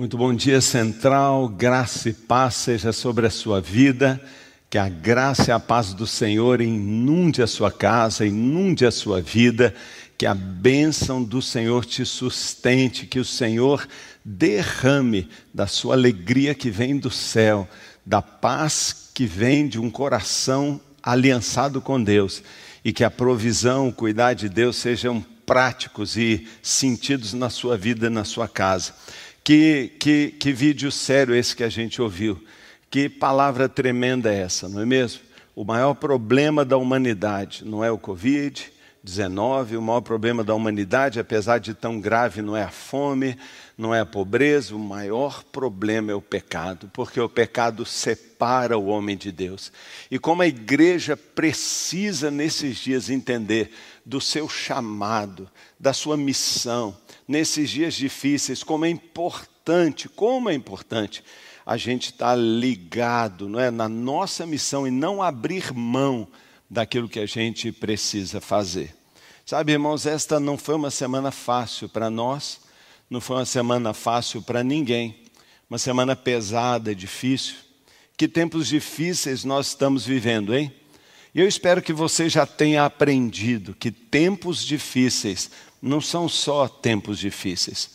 Muito bom dia, Central. Graça e paz seja sobre a sua vida. Que a graça e a paz do Senhor inunde a sua casa, inunde a sua vida. Que a bênção do Senhor te sustente. Que o Senhor derrame da sua alegria que vem do céu, da paz que vem de um coração aliançado com Deus. E que a provisão, o cuidar de Deus sejam práticos e sentidos na sua vida, na sua casa. Que, que, que vídeo sério esse que a gente ouviu. Que palavra tremenda é essa, não é mesmo? O maior problema da humanidade não é o Covid-19, o maior problema da humanidade, apesar de tão grave, não é a fome, não é a pobreza, o maior problema é o pecado, porque o pecado separa o homem de Deus. E como a igreja precisa nesses dias entender do seu chamado, da sua missão, nesses dias difíceis, como é importante, como é importante a gente estar tá ligado não é, na nossa missão e não abrir mão daquilo que a gente precisa fazer. Sabe, irmãos, esta não foi uma semana fácil para nós, não foi uma semana fácil para ninguém, uma semana pesada, difícil. Que tempos difíceis nós estamos vivendo, hein? E eu espero que você já tenha aprendido que tempos difíceis não são só tempos difíceis,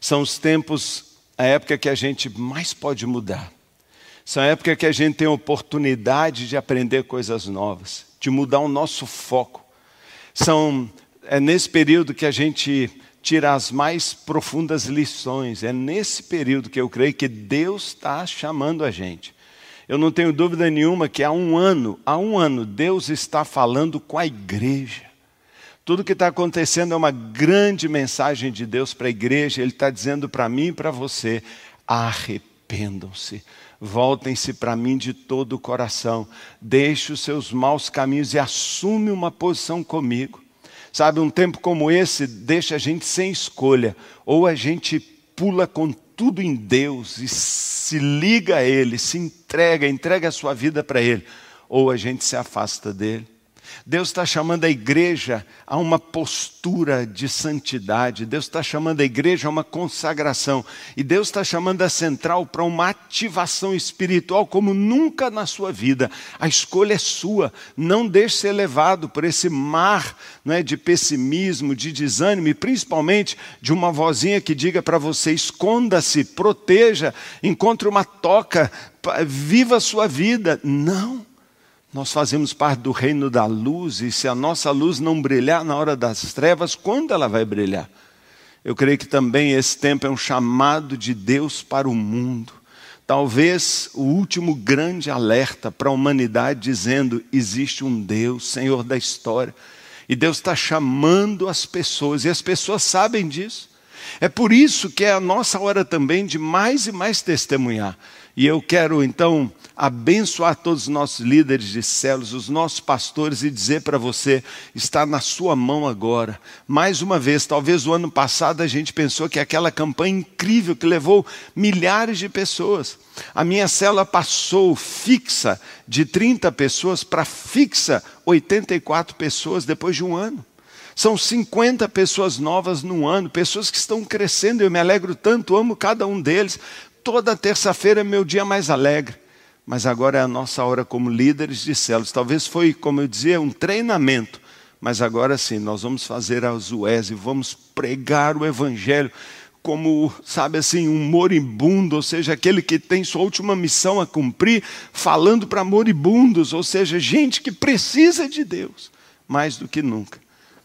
são os tempos, a época que a gente mais pode mudar. São a época que a gente tem a oportunidade de aprender coisas novas, de mudar o nosso foco. São, é nesse período que a gente tira as mais profundas lições. É nesse período que eu creio que Deus está chamando a gente. Eu não tenho dúvida nenhuma que há um ano, há um ano, Deus está falando com a igreja. Tudo que está acontecendo é uma grande mensagem de Deus para a igreja. Ele está dizendo para mim e para você: arrependam-se, voltem-se para mim de todo o coração, deixe os seus maus caminhos e assume uma posição comigo. Sabe, um tempo como esse deixa a gente sem escolha, ou a gente pula com tudo em Deus e se liga a Ele, se entrega, entrega a sua vida para Ele, ou a gente se afasta dele. Deus está chamando a igreja a uma postura de santidade, Deus está chamando a igreja a uma consagração, e Deus está chamando a central para uma ativação espiritual como nunca na sua vida. A escolha é sua, não deixe ser levado por esse mar é, de pessimismo, de desânimo, e principalmente de uma vozinha que diga para você: esconda-se, proteja, encontre uma toca, viva a sua vida. Não. Nós fazemos parte do reino da luz, e se a nossa luz não brilhar na hora das trevas, quando ela vai brilhar? Eu creio que também esse tempo é um chamado de Deus para o mundo. Talvez o último grande alerta para a humanidade, dizendo: existe um Deus, Senhor da história, e Deus está chamando as pessoas, e as pessoas sabem disso. É por isso que é a nossa hora também de mais e mais testemunhar. E eu quero então abençoar todos os nossos líderes de células, os nossos pastores e dizer para você: está na sua mão agora. Mais uma vez, talvez o ano passado a gente pensou que aquela campanha incrível que levou milhares de pessoas. A minha célula passou fixa de 30 pessoas para fixa 84 pessoas depois de um ano. São 50 pessoas novas no ano, pessoas que estão crescendo. Eu me alegro tanto, amo cada um deles. Toda terça-feira é meu dia mais alegre mas agora é a nossa hora como líderes de células. Talvez foi, como eu dizia, um treinamento, mas agora sim, nós vamos fazer a Zués e vamos pregar o Evangelho como, sabe assim, um moribundo, ou seja, aquele que tem sua última missão a cumprir, falando para moribundos, ou seja, gente que precisa de Deus, mais do que nunca.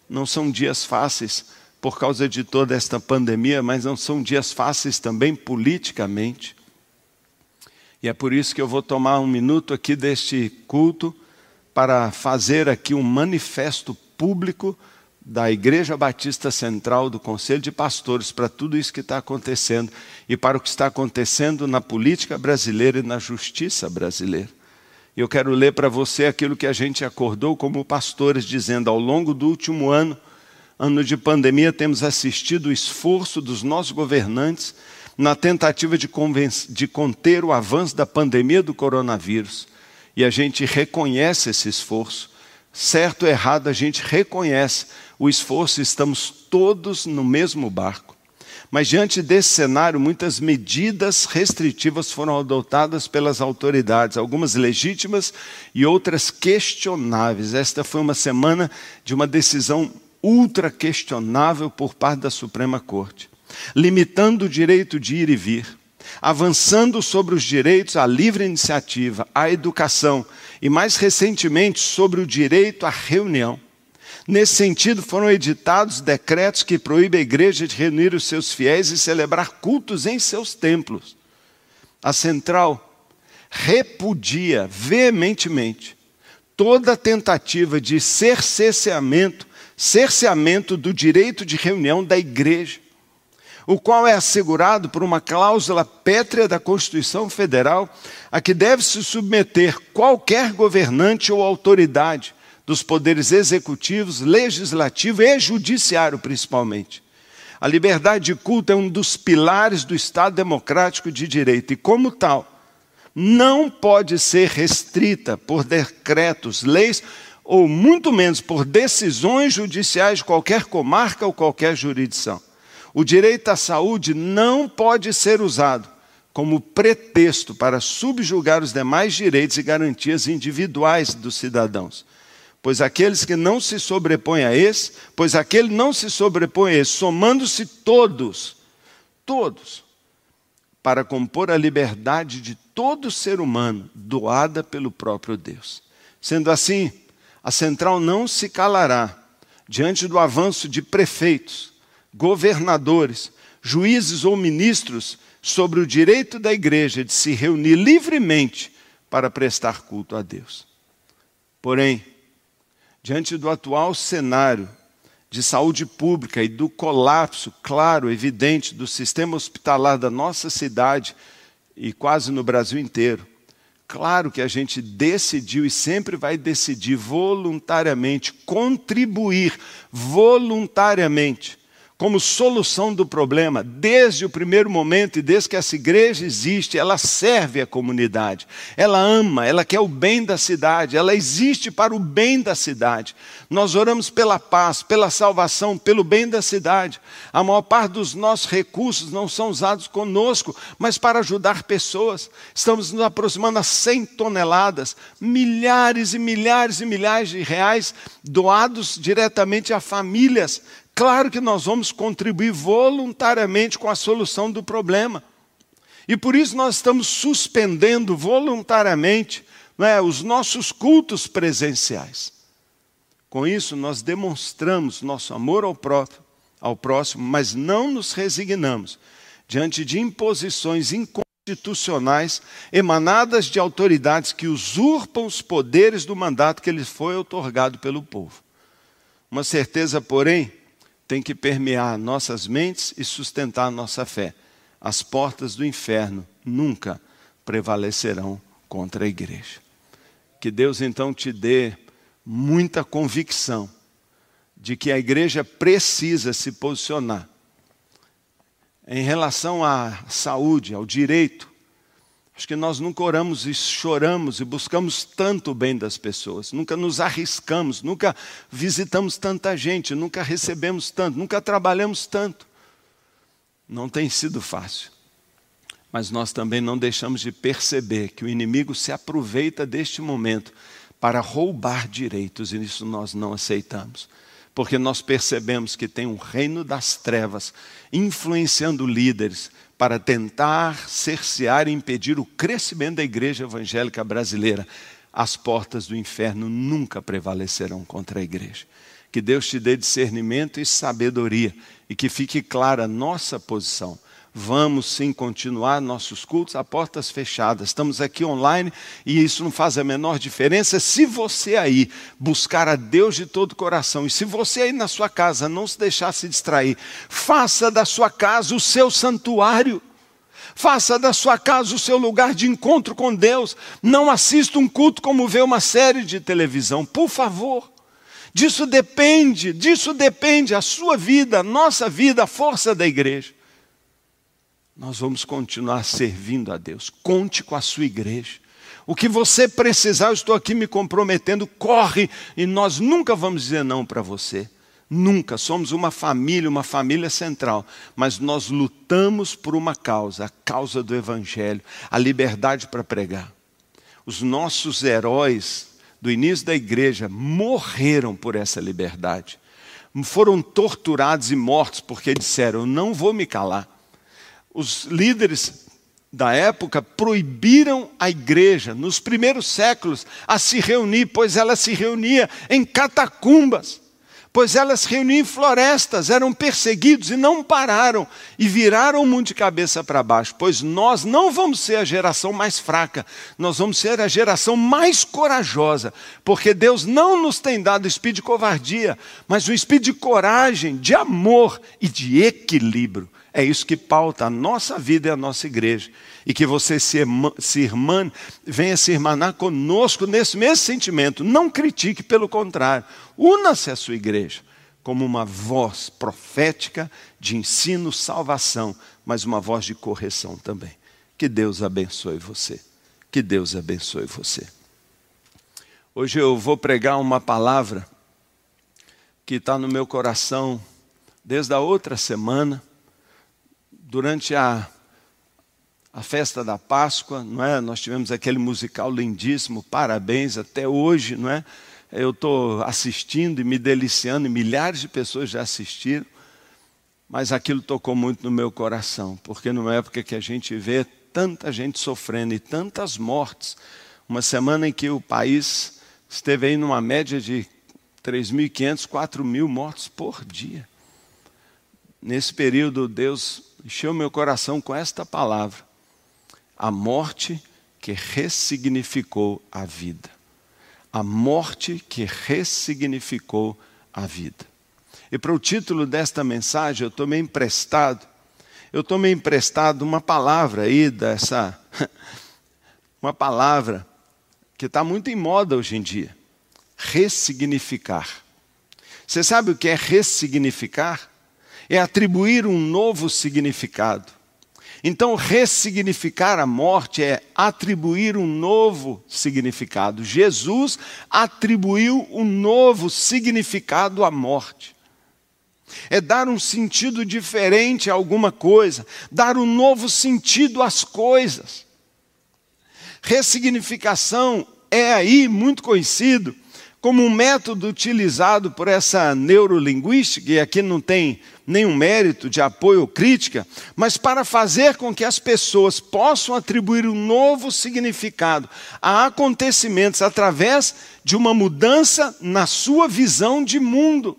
Não são dias fáceis por causa de toda esta pandemia, mas não são dias fáceis também politicamente. E é por isso que eu vou tomar um minuto aqui deste culto para fazer aqui um manifesto público da Igreja Batista Central, do Conselho de Pastores, para tudo isso que está acontecendo e para o que está acontecendo na política brasileira e na justiça brasileira. Eu quero ler para você aquilo que a gente acordou como pastores, dizendo: ao longo do último ano, ano de pandemia, temos assistido o esforço dos nossos governantes na tentativa de, de conter o avanço da pandemia do coronavírus. E a gente reconhece esse esforço. Certo ou errado, a gente reconhece o esforço, estamos todos no mesmo barco. Mas diante desse cenário, muitas medidas restritivas foram adotadas pelas autoridades, algumas legítimas e outras questionáveis. Esta foi uma semana de uma decisão ultra questionável por parte da Suprema Corte, limitando o direito de ir e vir, avançando sobre os direitos à livre iniciativa, à educação e, mais recentemente, sobre o direito à reunião. Nesse sentido, foram editados decretos que proíbem a igreja de reunir os seus fiéis e celebrar cultos em seus templos. A central repudia veementemente toda tentativa de cerceamento, cerceamento do direito de reunião da igreja, o qual é assegurado por uma cláusula pétrea da Constituição Federal a que deve se submeter qualquer governante ou autoridade dos poderes executivos, legislativo e judiciário, principalmente. A liberdade de culto é um dos pilares do Estado democrático de direito e, como tal, não pode ser restrita por decretos, leis ou muito menos por decisões judiciais de qualquer comarca ou qualquer jurisdição. O direito à saúde não pode ser usado como pretexto para subjugar os demais direitos e garantias individuais dos cidadãos. Pois aqueles que não se sobrepõem a esse, pois aquele não se sobrepõe a esse, somando-se todos, todos, para compor a liberdade de todo ser humano, doada pelo próprio Deus. Sendo assim, a central não se calará diante do avanço de prefeitos, governadores, juízes ou ministros sobre o direito da igreja de se reunir livremente para prestar culto a Deus. Porém, diante do atual cenário de saúde pública e do colapso claro, evidente, do sistema hospitalar da nossa cidade e quase no Brasil inteiro, claro que a gente decidiu e sempre vai decidir voluntariamente contribuir voluntariamente como solução do problema, desde o primeiro momento e desde que essa igreja existe, ela serve a comunidade, ela ama, ela quer o bem da cidade, ela existe para o bem da cidade. Nós oramos pela paz, pela salvação, pelo bem da cidade. A maior parte dos nossos recursos não são usados conosco, mas para ajudar pessoas. Estamos nos aproximando a 100 toneladas, milhares e milhares e milhares de reais doados diretamente a famílias Claro que nós vamos contribuir voluntariamente com a solução do problema. E por isso nós estamos suspendendo voluntariamente é, os nossos cultos presenciais. Com isso, nós demonstramos nosso amor ao, próprio, ao próximo, mas não nos resignamos diante de imposições inconstitucionais emanadas de autoridades que usurpam os poderes do mandato que lhes foi otorgado pelo povo. Uma certeza, porém, tem que permear nossas mentes e sustentar nossa fé. As portas do inferno nunca prevalecerão contra a igreja. Que Deus então te dê muita convicção de que a igreja precisa se posicionar em relação à saúde, ao direito, Acho que nós nunca oramos e choramos e buscamos tanto o bem das pessoas, nunca nos arriscamos, nunca visitamos tanta gente, nunca recebemos tanto, nunca trabalhamos tanto. Não tem sido fácil. Mas nós também não deixamos de perceber que o inimigo se aproveita deste momento para roubar direitos, e isso nós não aceitamos. Porque nós percebemos que tem um reino das trevas influenciando líderes, para tentar cercear e impedir o crescimento da igreja evangélica brasileira. As portas do inferno nunca prevalecerão contra a igreja. Que Deus te dê discernimento e sabedoria e que fique clara a nossa posição Vamos sim continuar nossos cultos a portas fechadas. Estamos aqui online e isso não faz a menor diferença se você aí buscar a Deus de todo o coração e se você aí na sua casa não se deixar se distrair, faça da sua casa o seu santuário. Faça da sua casa o seu lugar de encontro com Deus. Não assista um culto como ver uma série de televisão, por favor. Disso depende, disso depende a sua vida, a nossa vida, a força da igreja nós vamos continuar servindo a Deus. Conte com a sua igreja. O que você precisar, eu estou aqui me comprometendo, corre e nós nunca vamos dizer não para você. Nunca. Somos uma família, uma família central. Mas nós lutamos por uma causa, a causa do Evangelho, a liberdade para pregar. Os nossos heróis do início da igreja morreram por essa liberdade. Foram torturados e mortos porque disseram: não vou me calar. Os líderes da época proibiram a igreja, nos primeiros séculos, a se reunir, pois ela se reunia em catacumbas pois elas reuniam em florestas, eram perseguidos e não pararam e viraram o mundo de cabeça para baixo. Pois nós não vamos ser a geração mais fraca, nós vamos ser a geração mais corajosa, porque Deus não nos tem dado espírito de covardia, mas um espírito de coragem, de amor e de equilíbrio. É isso que pauta a nossa vida e a nossa igreja. E que você se, se irmã, venha se irmanar conosco nesse mesmo sentimento. Não critique, pelo contrário. Una-se à sua igreja como uma voz profética de ensino, salvação, mas uma voz de correção também. Que Deus abençoe você. Que Deus abençoe você. Hoje eu vou pregar uma palavra que está no meu coração desde a outra semana durante a, a festa da Páscoa, não é? Nós tivemos aquele musical lindíssimo, parabéns até hoje, não é? Eu estou assistindo e me deliciando, e milhares de pessoas já assistiram, mas aquilo tocou muito no meu coração, porque numa época que a gente vê tanta gente sofrendo e tantas mortes, uma semana em que o país esteve aí numa média de 3.500, 4.000 mortos por dia. Nesse período, Deus encheu meu coração com esta palavra: a morte que ressignificou a vida. A morte que ressignificou a vida. E para o título desta mensagem, eu tomei emprestado, eu tomei emprestado uma palavra aí dessa, uma palavra que está muito em moda hoje em dia: ressignificar. Você sabe o que é ressignificar? É atribuir um novo significado. Então, ressignificar a morte é atribuir um novo significado. Jesus atribuiu um novo significado à morte. É dar um sentido diferente a alguma coisa, dar um novo sentido às coisas. Ressignificação é aí muito conhecido como um método utilizado por essa neurolinguística, e aqui não tem nenhum mérito de apoio ou crítica, mas para fazer com que as pessoas possam atribuir um novo significado a acontecimentos através de uma mudança na sua visão de mundo.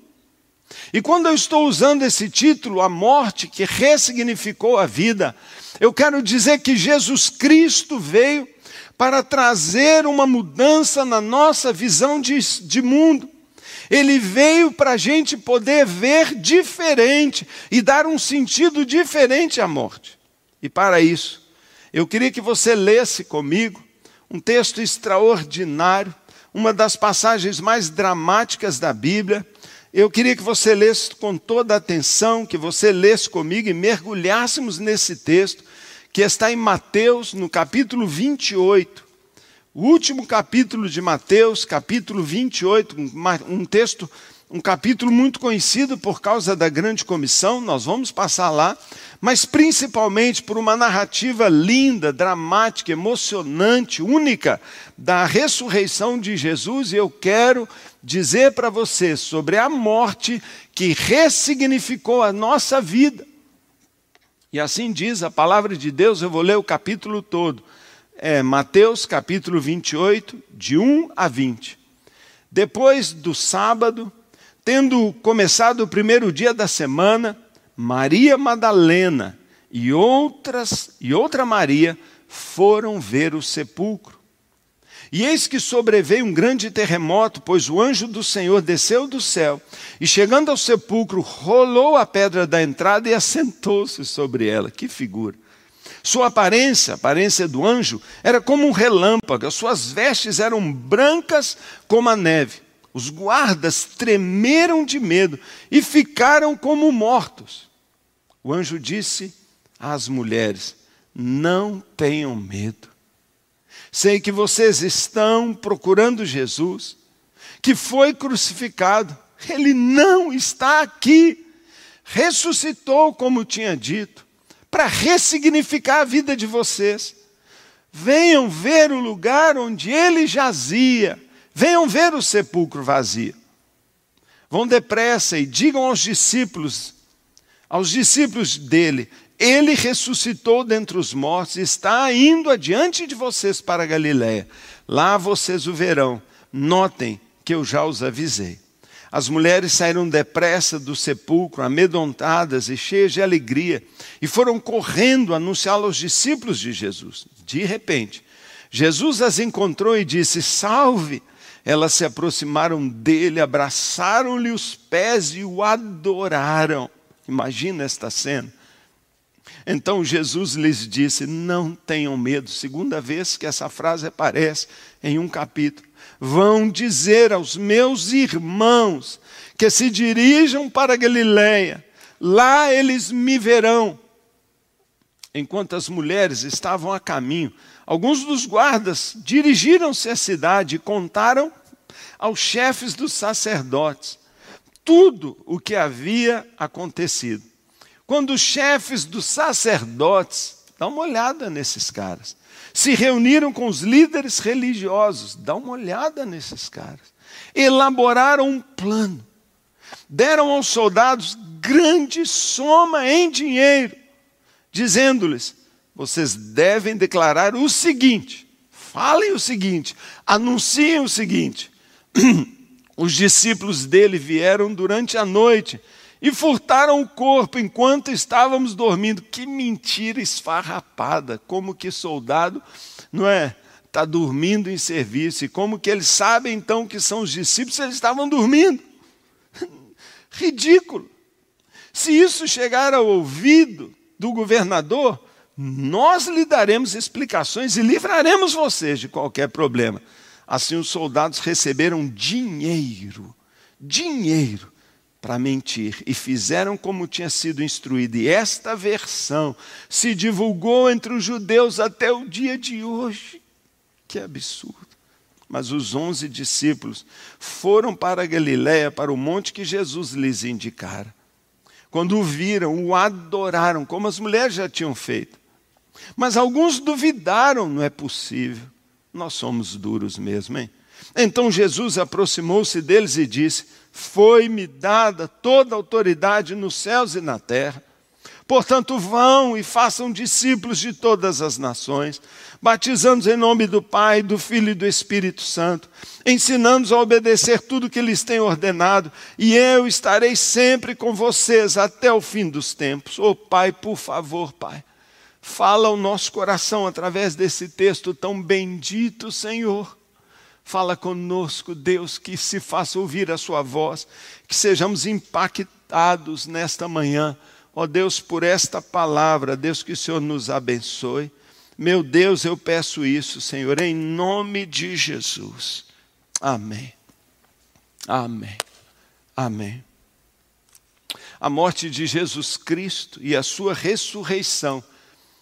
E quando eu estou usando esse título, a morte que ressignificou a vida, eu quero dizer que Jesus Cristo veio para trazer uma mudança na nossa visão de, de mundo. Ele veio para a gente poder ver diferente e dar um sentido diferente à morte. E para isso, eu queria que você lesse comigo um texto extraordinário, uma das passagens mais dramáticas da Bíblia. Eu queria que você lesse com toda a atenção, que você lesse comigo e mergulhássemos nesse texto, que está em Mateus, no capítulo 28. O último capítulo de Mateus, capítulo 28, um texto, um capítulo muito conhecido por causa da grande comissão, nós vamos passar lá, mas principalmente por uma narrativa linda, dramática, emocionante, única da ressurreição de Jesus, e eu quero dizer para você sobre a morte que ressignificou a nossa vida. E assim diz a palavra de Deus, eu vou ler o capítulo todo. É Mateus capítulo 28, de 1 a 20. Depois do sábado, tendo começado o primeiro dia da semana, Maria Madalena e outras e outra Maria foram ver o sepulcro. E eis que sobreveio um grande terremoto, pois o anjo do Senhor desceu do céu e, chegando ao sepulcro, rolou a pedra da entrada e assentou-se sobre ela. Que figura! Sua aparência, a aparência do anjo, era como um relâmpago, as suas vestes eram brancas como a neve. Os guardas tremeram de medo e ficaram como mortos. O anjo disse às mulheres: Não tenham medo. Sei que vocês estão procurando Jesus, que foi crucificado. Ele não está aqui. Ressuscitou, como tinha dito, para ressignificar a vida de vocês. Venham ver o lugar onde ele jazia. Venham ver o sepulcro vazio. Vão depressa e digam aos discípulos, aos discípulos dele, ele ressuscitou dentre os mortos e está indo adiante de vocês para Galiléia. Lá vocês o verão. Notem que eu já os avisei. As mulheres saíram depressa do sepulcro, amedrontadas e cheias de alegria, e foram correndo anunciá-lo aos discípulos de Jesus. De repente, Jesus as encontrou e disse: Salve! Elas se aproximaram dele, abraçaram-lhe os pés e o adoraram. Imagina esta cena. Então Jesus lhes disse: Não tenham medo. Segunda vez que essa frase aparece em um capítulo. Vão dizer aos meus irmãos que se dirijam para Galiléia, lá eles me verão. Enquanto as mulheres estavam a caminho, alguns dos guardas dirigiram-se à cidade e contaram aos chefes dos sacerdotes tudo o que havia acontecido. Quando os chefes dos sacerdotes, dá uma olhada nesses caras, se reuniram com os líderes religiosos, dá uma olhada nesses caras, elaboraram um plano, deram aos soldados grande soma em dinheiro, dizendo-lhes: vocês devem declarar o seguinte, falem o seguinte, anunciem o seguinte. Os discípulos dele vieram durante a noite e furtaram o corpo enquanto estávamos dormindo. Que mentira esfarrapada! Como que soldado, não é? Está dormindo em serviço. E como que eles sabem então que são os discípulos eles estavam dormindo? Ridículo! Se isso chegar ao ouvido do governador, nós lhe daremos explicações e livraremos vocês de qualquer problema. Assim os soldados receberam dinheiro, dinheiro para mentir e fizeram como tinha sido instruído. E esta versão se divulgou entre os judeus até o dia de hoje. Que absurdo. Mas os onze discípulos foram para Galiléia, para o monte que Jesus lhes indicara. Quando o viram, o adoraram, como as mulheres já tinham feito. Mas alguns duvidaram, não é possível. Nós somos duros mesmo, hein? Então Jesus aproximou-se deles e disse: Foi-me dada toda a autoridade nos céus e na terra. Portanto, vão e façam discípulos de todas as nações, batizando-os em nome do Pai, do Filho e do Espírito Santo, ensinando-os a obedecer tudo que lhes tenho ordenado, e eu estarei sempre com vocês até o fim dos tempos. Oh Pai, por favor, Pai, fala ao nosso coração através desse texto tão bendito, Senhor Fala conosco, Deus, que se faça ouvir a Sua voz, que sejamos impactados nesta manhã. Ó Deus, por esta palavra, Deus, que o Senhor nos abençoe. Meu Deus, eu peço isso, Senhor, em nome de Jesus. Amém. Amém. Amém. A morte de Jesus Cristo e a sua ressurreição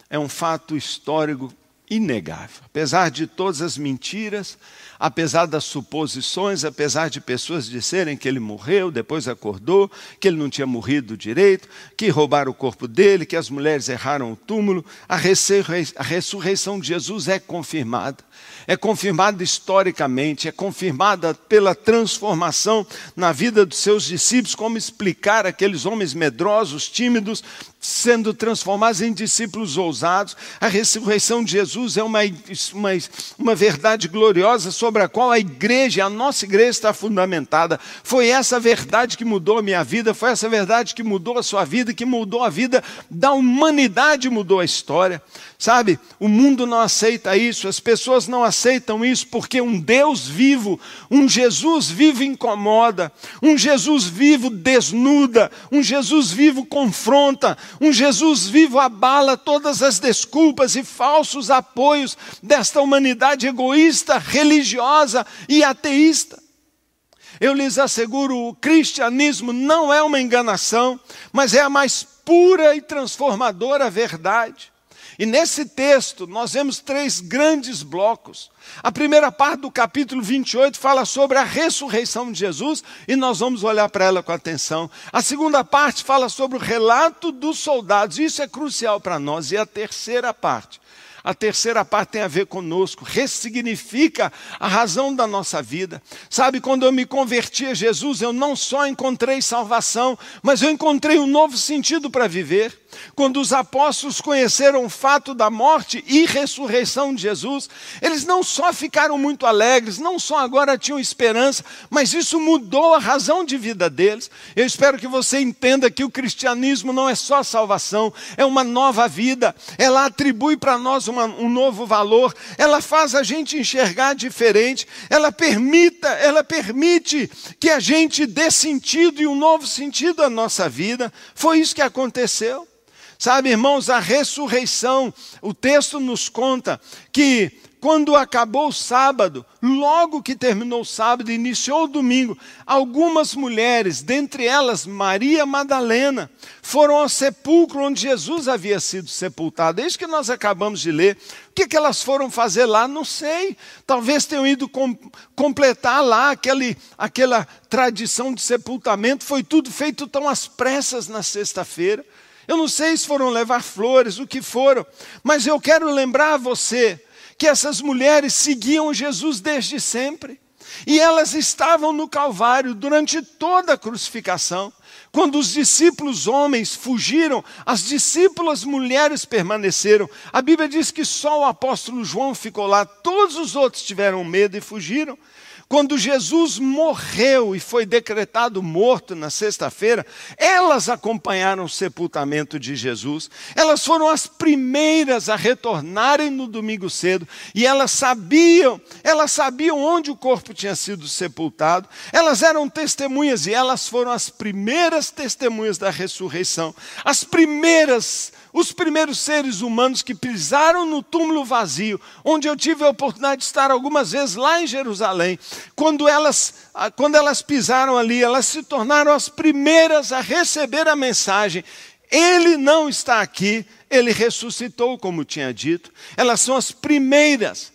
é um fato histórico inegável. Apesar de todas as mentiras, apesar das suposições, apesar de pessoas disserem que ele morreu, depois acordou, que ele não tinha morrido direito, que roubaram o corpo dele, que as mulheres erraram o túmulo, a ressurreição de Jesus é confirmada é confirmada historicamente, é confirmada pela transformação na vida dos seus discípulos, como explicar aqueles homens medrosos, tímidos, sendo transformados em discípulos ousados. A ressurreição de Jesus é uma, uma, uma verdade gloriosa sobre a qual a igreja, a nossa igreja está fundamentada. Foi essa verdade que mudou a minha vida, foi essa verdade que mudou a sua vida, que mudou a vida da humanidade, mudou a história. Sabe, o mundo não aceita isso, as pessoas não aceitam isso porque um Deus vivo, um Jesus vivo incomoda, um Jesus vivo desnuda, um Jesus vivo confronta, um Jesus vivo abala todas as desculpas e falsos apoios desta humanidade egoísta, religiosa e ateísta. Eu lhes asseguro, o cristianismo não é uma enganação, mas é a mais pura e transformadora verdade. E nesse texto nós vemos três grandes blocos. A primeira parte do capítulo 28 fala sobre a ressurreição de Jesus e nós vamos olhar para ela com atenção. A segunda parte fala sobre o relato dos soldados, isso é crucial para nós. E a terceira parte a terceira parte tem a ver conosco, ressignifica a razão da nossa vida. Sabe, quando eu me converti a Jesus, eu não só encontrei salvação, mas eu encontrei um novo sentido para viver. Quando os apóstolos conheceram o fato da morte e ressurreição de Jesus, eles não só ficaram muito alegres, não só agora tinham esperança, mas isso mudou a razão de vida deles. Eu espero que você entenda que o cristianismo não é só salvação, é uma nova vida. Ela atribui para nós uma, um novo valor, ela faz a gente enxergar diferente, ela permita, ela permite que a gente dê sentido e um novo sentido à nossa vida. Foi isso que aconteceu. Sabe, irmãos, a ressurreição, o texto nos conta que quando acabou o sábado, logo que terminou o sábado, iniciou o domingo, algumas mulheres, dentre elas Maria Madalena, foram ao sepulcro onde Jesus havia sido sepultado. É isso que nós acabamos de ler. O que, que elas foram fazer lá? Não sei. Talvez tenham ido com, completar lá aquele, aquela tradição de sepultamento. Foi tudo feito tão às pressas na sexta-feira. Eu não sei se foram levar flores, o que foram, mas eu quero lembrar a você que essas mulheres seguiam Jesus desde sempre. E elas estavam no Calvário durante toda a crucificação. Quando os discípulos homens fugiram, as discípulas mulheres permaneceram. A Bíblia diz que só o apóstolo João ficou lá, todos os outros tiveram medo e fugiram. Quando Jesus morreu e foi decretado morto na sexta-feira, elas acompanharam o sepultamento de Jesus. Elas foram as primeiras a retornarem no domingo cedo e elas sabiam, elas sabiam onde o corpo tinha sido sepultado. Elas eram testemunhas e elas foram as primeiras testemunhas da ressurreição. As primeiras os primeiros seres humanos que pisaram no túmulo vazio, onde eu tive a oportunidade de estar algumas vezes lá em Jerusalém, quando elas, ah, quando elas pisaram ali, elas se tornaram as primeiras a receber a mensagem: Ele não está aqui, ele ressuscitou, como tinha dito. Elas são as primeiras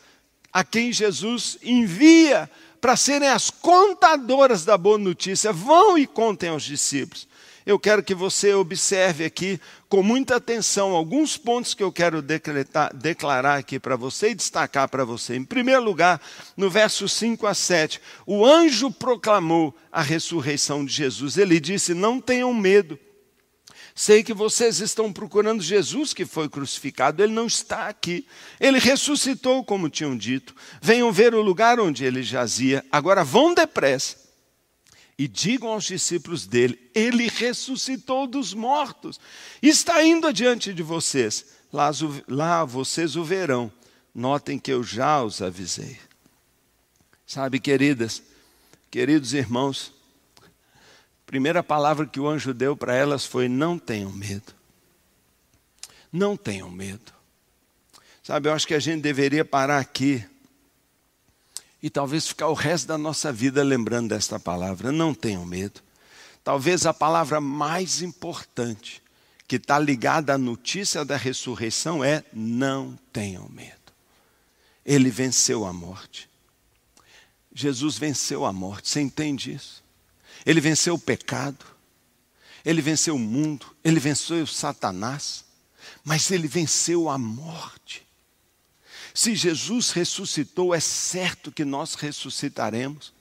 a quem Jesus envia para serem as contadoras da boa notícia. Vão e contem aos discípulos eu quero que você observe aqui com muita atenção alguns pontos que eu quero decretar, declarar aqui para você e destacar para você. Em primeiro lugar, no verso 5 a 7, o anjo proclamou a ressurreição de Jesus. Ele disse: Não tenham medo. Sei que vocês estão procurando Jesus que foi crucificado, ele não está aqui. Ele ressuscitou, como tinham dito. Venham ver o lugar onde ele jazia. Agora vão depressa e digam aos discípulos dele: Ele ressuscitou dos mortos, está indo adiante de vocês. Lá, lá vocês o verão. Notem que eu já os avisei. Sabe, queridas, queridos irmãos, a primeira palavra que o anjo deu para elas foi: Não tenham medo. Não tenham medo. Sabe, eu acho que a gente deveria parar aqui e talvez ficar o resto da nossa vida lembrando desta palavra. Não tenham medo. Talvez a palavra mais importante que está ligada à notícia da ressurreição é: não tenham medo. Ele venceu a morte. Jesus venceu a morte. Você entende isso? Ele venceu o pecado. Ele venceu o mundo. Ele venceu o Satanás. Mas ele venceu a morte. Se Jesus ressuscitou, é certo que nós ressuscitaremos.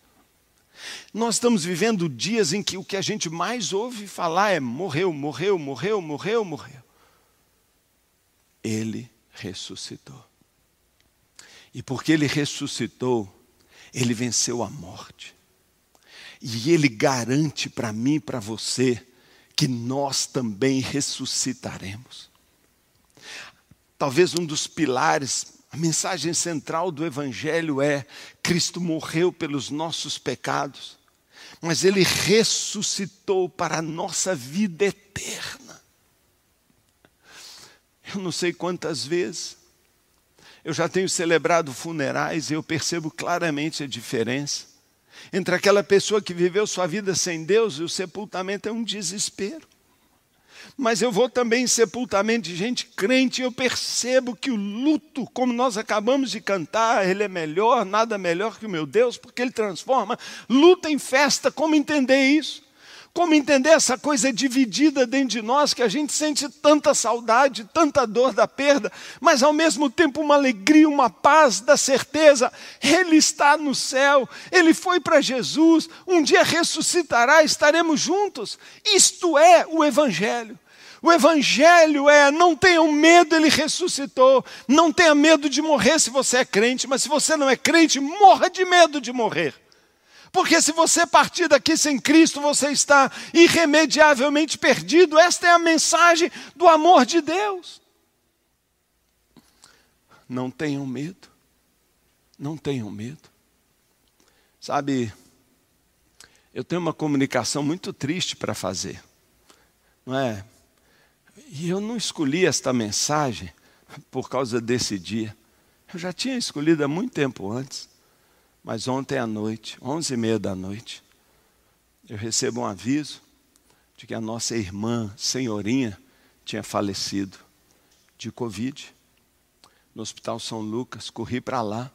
Nós estamos vivendo dias em que o que a gente mais ouve falar é morreu, morreu, morreu, morreu, morreu. Ele ressuscitou. E porque ele ressuscitou, ele venceu a morte. E ele garante para mim e para você que nós também ressuscitaremos. Talvez um dos pilares a mensagem central do Evangelho é: Cristo morreu pelos nossos pecados, mas Ele ressuscitou para a nossa vida eterna. Eu não sei quantas vezes, eu já tenho celebrado funerais e eu percebo claramente a diferença entre aquela pessoa que viveu sua vida sem Deus e o sepultamento é um desespero. Mas eu vou também em sepultamento de gente crente, eu percebo que o luto, como nós acabamos de cantar, ele é melhor, nada melhor que o meu Deus, porque ele transforma luta em festa. Como entender isso? Como entender essa coisa dividida dentro de nós, que a gente sente tanta saudade, tanta dor da perda, mas ao mesmo tempo uma alegria, uma paz da certeza, Ele está no céu, Ele foi para Jesus, um dia ressuscitará, estaremos juntos. Isto é o Evangelho. O Evangelho é: não tenham medo, ele ressuscitou. Não tenha medo de morrer se você é crente, mas se você não é crente, morra de medo de morrer. Porque se você partir daqui sem Cristo, você está irremediavelmente perdido. Esta é a mensagem do amor de Deus. Não tenham medo. Não tenham medo. Sabe, eu tenho uma comunicação muito triste para fazer. Não é? E eu não escolhi esta mensagem por causa desse dia. Eu já tinha escolhido há muito tempo antes. Mas ontem à noite, onze e meia da noite, eu recebo um aviso de que a nossa irmã, senhorinha, tinha falecido de Covid. No Hospital São Lucas, corri para lá.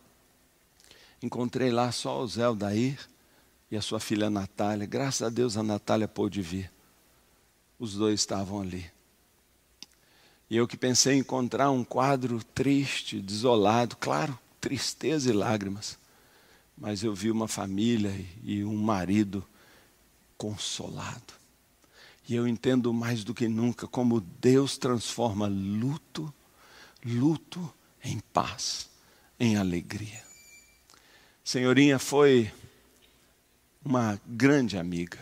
Encontrei lá só o Zé Aldair e a sua filha Natália. Graças a Deus a Natália pôde vir. Os dois estavam ali. E eu que pensei em encontrar um quadro triste, desolado, claro, tristeza e lágrimas mas eu vi uma família e um marido consolado. E eu entendo mais do que nunca como Deus transforma luto, luto em paz, em alegria. Senhorinha foi uma grande amiga.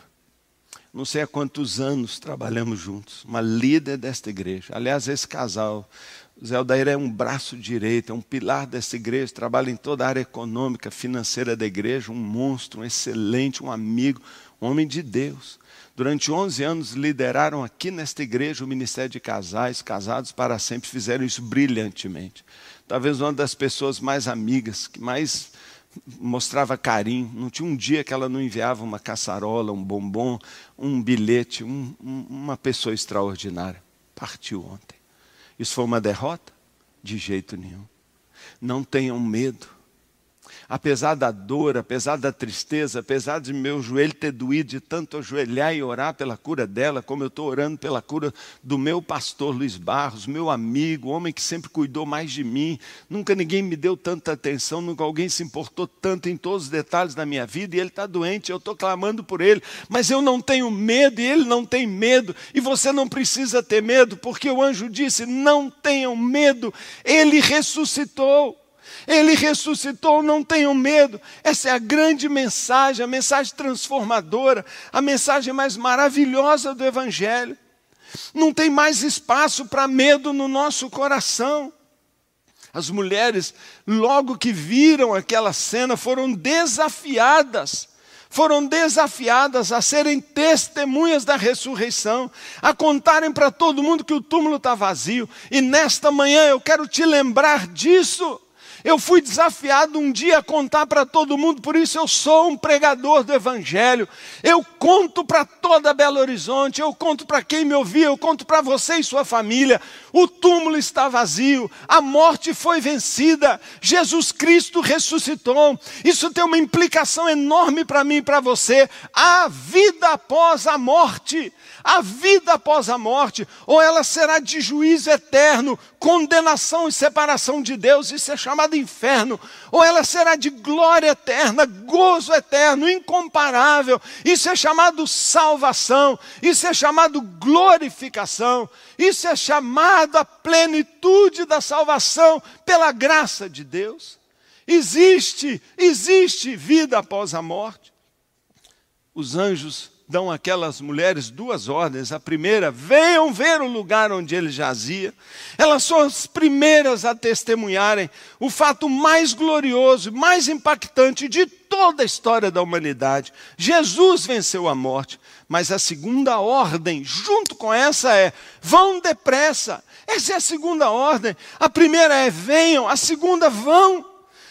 Não sei há quantos anos trabalhamos juntos, uma líder desta igreja. Aliás, esse casal Zé Aldair é um braço direito, é um pilar dessa igreja, trabalha em toda a área econômica, financeira da igreja, um monstro, um excelente, um amigo, um homem de Deus. Durante 11 anos lideraram aqui nesta igreja o ministério de casais, casados para sempre, fizeram isso brilhantemente. Talvez uma das pessoas mais amigas, que mais mostrava carinho. Não tinha um dia que ela não enviava uma caçarola, um bombom, um bilhete, um, um, uma pessoa extraordinária. Partiu ontem. Isso foi uma derrota? De jeito nenhum. Não tenham medo apesar da dor, apesar da tristeza, apesar de meu joelho ter doído de tanto ajoelhar e orar pela cura dela, como eu estou orando pela cura do meu pastor Luiz Barros, meu amigo, homem que sempre cuidou mais de mim, nunca ninguém me deu tanta atenção, nunca alguém se importou tanto em todos os detalhes da minha vida, e ele está doente, eu estou clamando por ele, mas eu não tenho medo, e ele não tem medo, e você não precisa ter medo, porque o anjo disse: não tenham medo, ele ressuscitou. Ele ressuscitou, não tenham medo. Essa é a grande mensagem, a mensagem transformadora, a mensagem mais maravilhosa do Evangelho. Não tem mais espaço para medo no nosso coração. As mulheres, logo que viram aquela cena, foram desafiadas foram desafiadas a serem testemunhas da ressurreição, a contarem para todo mundo que o túmulo está vazio. E nesta manhã eu quero te lembrar disso. Eu fui desafiado um dia a contar para todo mundo, por isso eu sou um pregador do Evangelho. Eu conto para toda Belo Horizonte, eu conto para quem me ouvia, eu conto para você e sua família. O túmulo está vazio, a morte foi vencida, Jesus Cristo ressuscitou. Isso tem uma implicação enorme para mim e para você. Há vida após a morte a vida após a morte, ou ela será de juízo eterno, condenação e separação de Deus, isso é chamado inferno, ou ela será de glória eterna, gozo eterno, incomparável, isso é chamado salvação, isso é chamado glorificação, isso é chamado a plenitude da salvação pela graça de Deus. Existe, existe vida após a morte. Os anjos dão aquelas mulheres duas ordens. A primeira, venham ver o lugar onde ele jazia. Elas são as primeiras a testemunharem o fato mais glorioso, mais impactante de toda a história da humanidade. Jesus venceu a morte. Mas a segunda ordem, junto com essa, é: vão depressa. Essa é a segunda ordem. A primeira é: venham. A segunda, vão.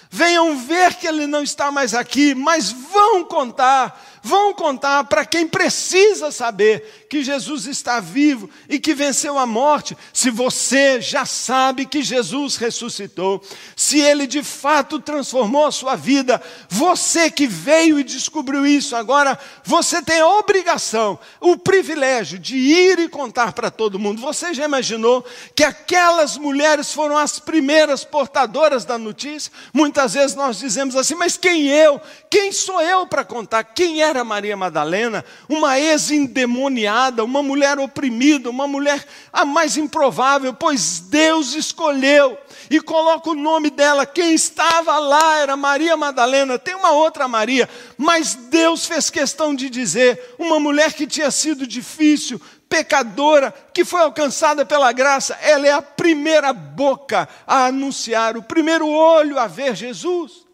Venham ver que ele não está mais aqui, mas vão contar vão contar para quem precisa saber que Jesus está vivo e que venceu a morte. Se você já sabe que Jesus ressuscitou, se ele de fato transformou a sua vida, você que veio e descobriu isso agora, você tem a obrigação, o privilégio de ir e contar para todo mundo. Você já imaginou que aquelas mulheres foram as primeiras portadoras da notícia? Muitas vezes nós dizemos assim, mas quem eu? Quem sou eu para contar? Quem era Maria Madalena? Uma ex-endemoniada, uma mulher oprimida, uma mulher a mais improvável, pois Deus escolheu e coloca o nome dela. Quem estava lá era Maria Madalena, tem uma outra Maria, mas Deus fez questão de dizer: uma mulher que tinha sido difícil, pecadora, que foi alcançada pela graça, ela é a primeira boca a anunciar, o primeiro olho a ver Jesus.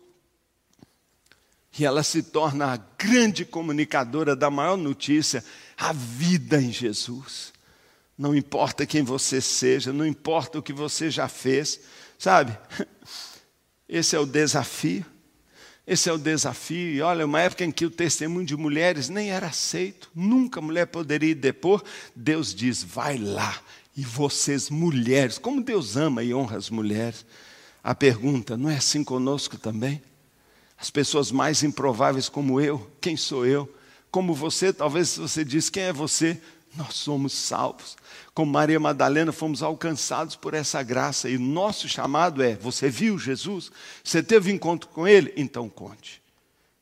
E ela se torna a grande comunicadora da maior notícia, a vida em Jesus. Não importa quem você seja, não importa o que você já fez, sabe? Esse é o desafio. Esse é o desafio. E olha, uma época em que o testemunho de mulheres nem era aceito, nunca a mulher poderia depor. Deus diz: vai lá. E vocês, mulheres, como Deus ama e honra as mulheres. A pergunta: não é assim conosco também? As pessoas mais improváveis como eu, quem sou eu? Como você, talvez você diz: quem é você? Nós somos salvos. Como Maria Madalena, fomos alcançados por essa graça. E nosso chamado é: você viu Jesus? Você teve encontro com Ele? Então conte.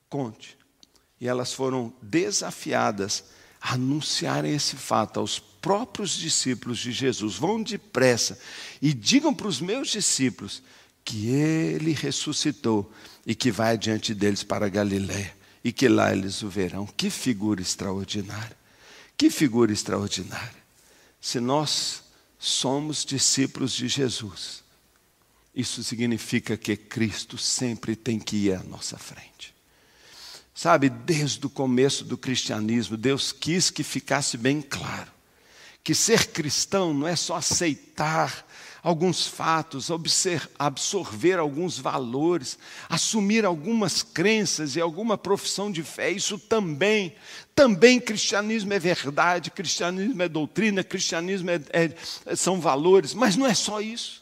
Conte. E elas foram desafiadas a anunciarem esse fato aos próprios discípulos de Jesus. Vão depressa e digam para os meus discípulos que Ele ressuscitou e que vai diante deles para Galiléia e que lá eles o verão. Que figura extraordinária! Que figura extraordinária. Se nós somos discípulos de Jesus, isso significa que Cristo sempre tem que ir à nossa frente. Sabe, desde o começo do cristianismo, Deus quis que ficasse bem claro que ser cristão não é só aceitar alguns fatos, absorver alguns valores, assumir algumas crenças e alguma profissão de fé, isso também, também cristianismo é verdade, cristianismo é doutrina, cristianismo é, é, são valores, mas não é só isso.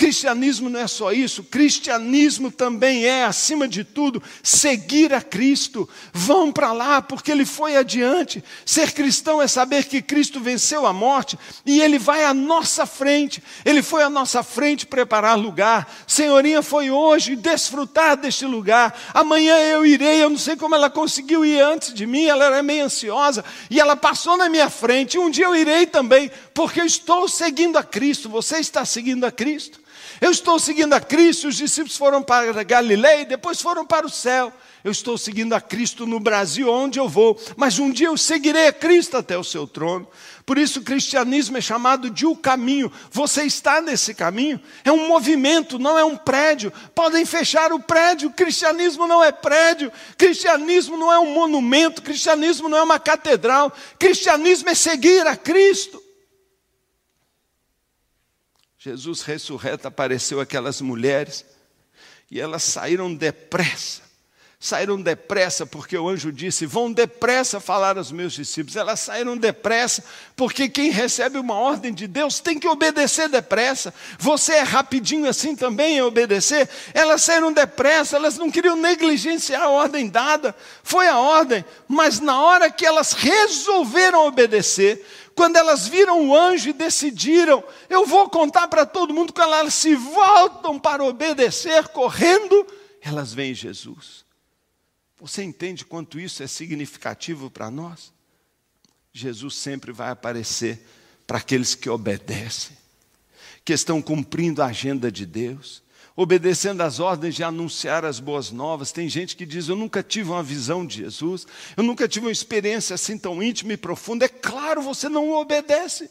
Cristianismo não é só isso, cristianismo também é, acima de tudo, seguir a Cristo. Vão para lá, porque Ele foi adiante. Ser cristão é saber que Cristo venceu a morte e Ele vai à nossa frente. Ele foi à nossa frente preparar lugar. Senhorinha foi hoje desfrutar deste lugar. Amanhã eu irei. Eu não sei como ela conseguiu ir antes de mim, ela era meio ansiosa e ela passou na minha frente. Um dia eu irei também, porque eu estou seguindo a Cristo. Você está seguindo a Cristo? Eu estou seguindo a Cristo, os discípulos foram para Galileia e depois foram para o céu. Eu estou seguindo a Cristo no Brasil, onde eu vou, mas um dia eu seguirei a Cristo até o seu trono. Por isso o cristianismo é chamado de o caminho. Você está nesse caminho? É um movimento, não é um prédio. Podem fechar o prédio. Cristianismo não é prédio. Cristianismo não é um monumento. Cristianismo não é uma catedral. Cristianismo é seguir a Cristo. Jesus ressurreto apareceu aquelas mulheres e elas saíram depressa. Saíram depressa porque o anjo disse: Vão depressa falar aos meus discípulos. Elas saíram depressa porque quem recebe uma ordem de Deus tem que obedecer depressa. Você é rapidinho assim também em obedecer? Elas saíram depressa, elas não queriam negligenciar a ordem dada. Foi a ordem, mas na hora que elas resolveram obedecer, quando elas viram o anjo e decidiram, eu vou contar para todo mundo, quando elas se voltam para obedecer, correndo, elas veem Jesus. Você entende quanto isso é significativo para nós? Jesus sempre vai aparecer para aqueles que obedecem, que estão cumprindo a agenda de Deus obedecendo às ordens de anunciar as boas novas. Tem gente que diz: Eu nunca tive uma visão de Jesus, eu nunca tive uma experiência assim tão íntima e profunda. É claro, você não obedece.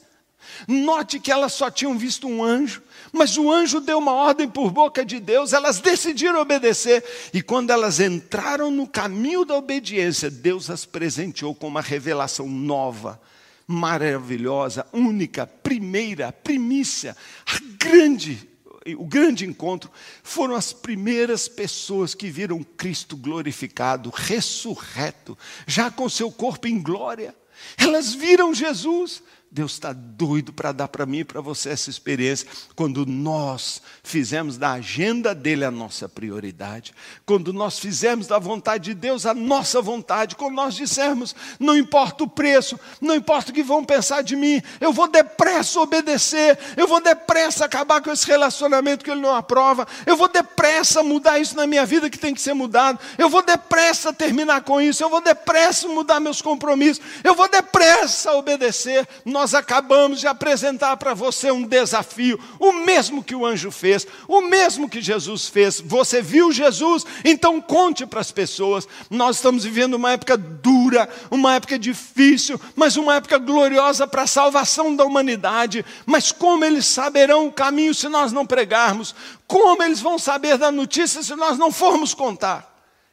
Note que elas só tinham visto um anjo, mas o anjo deu uma ordem por boca de Deus, elas decidiram obedecer, e quando elas entraram no caminho da obediência, Deus as presenteou com uma revelação nova, maravilhosa, única, primeira, primícia, a grande o grande encontro, foram as primeiras pessoas que viram Cristo glorificado, ressurreto, já com seu corpo em glória. Elas viram Jesus, Deus está doido para dar para mim e para você essa experiência. Quando nós fizemos da agenda dele a nossa prioridade, quando nós fizemos da vontade de Deus a nossa vontade, quando nós dissermos, não importa o preço, não importa o que vão pensar de mim, eu vou depressa obedecer, eu vou depressa acabar com esse relacionamento que ele não aprova, eu vou depressa mudar isso na minha vida que tem que ser mudado, eu vou depressa terminar com isso, eu vou depressa mudar meus compromissos, eu vou depressa obedecer acabamos de apresentar para você um desafio, o mesmo que o anjo fez, o mesmo que Jesus fez. Você viu Jesus? Então conte para as pessoas. Nós estamos vivendo uma época dura, uma época difícil, mas uma época gloriosa para a salvação da humanidade. Mas como eles saberão o caminho se nós não pregarmos? Como eles vão saber da notícia se nós não formos contar?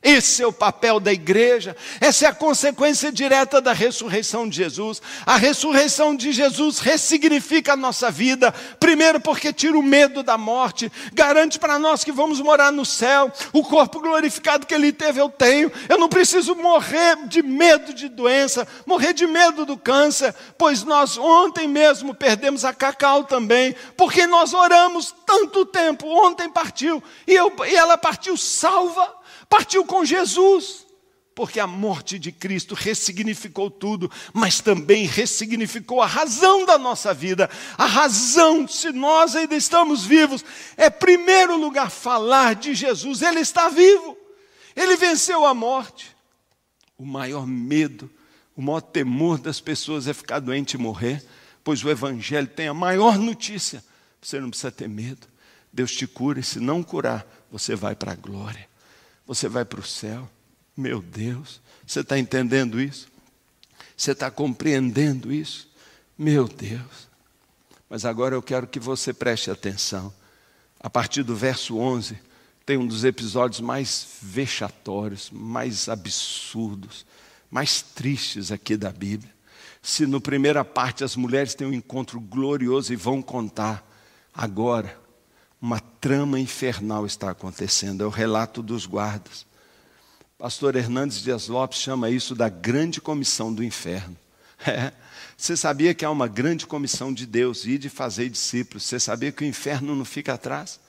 Esse é o papel da igreja, essa é a consequência direta da ressurreição de Jesus. A ressurreição de Jesus ressignifica a nossa vida, primeiro porque tira o medo da morte, garante para nós que vamos morar no céu, o corpo glorificado que ele teve eu tenho, eu não preciso morrer de medo de doença, morrer de medo do câncer, pois nós ontem mesmo perdemos a Cacau também, porque nós oramos tanto tempo, ontem partiu, e, eu, e ela partiu salva. Partiu com Jesus, porque a morte de Cristo ressignificou tudo, mas também ressignificou a razão da nossa vida. A razão, se nós ainda estamos vivos, é, em primeiro lugar, falar de Jesus. Ele está vivo, ele venceu a morte. O maior medo, o maior temor das pessoas é ficar doente e morrer, pois o Evangelho tem a maior notícia. Você não precisa ter medo. Deus te cura, e se não curar, você vai para a glória você vai para o céu. Meu Deus, você está entendendo isso? Você está compreendendo isso? Meu Deus. Mas agora eu quero que você preste atenção. A partir do verso 11, tem um dos episódios mais vexatórios, mais absurdos, mais tristes aqui da Bíblia. Se no primeira parte as mulheres têm um encontro glorioso e vão contar, agora uma trama infernal está acontecendo, é o relato dos guardas. Pastor Hernandes Dias Lopes chama isso da grande comissão do inferno. É. Você sabia que há uma grande comissão de Deus, ir de fazer discípulos. Você sabia que o inferno não fica atrás?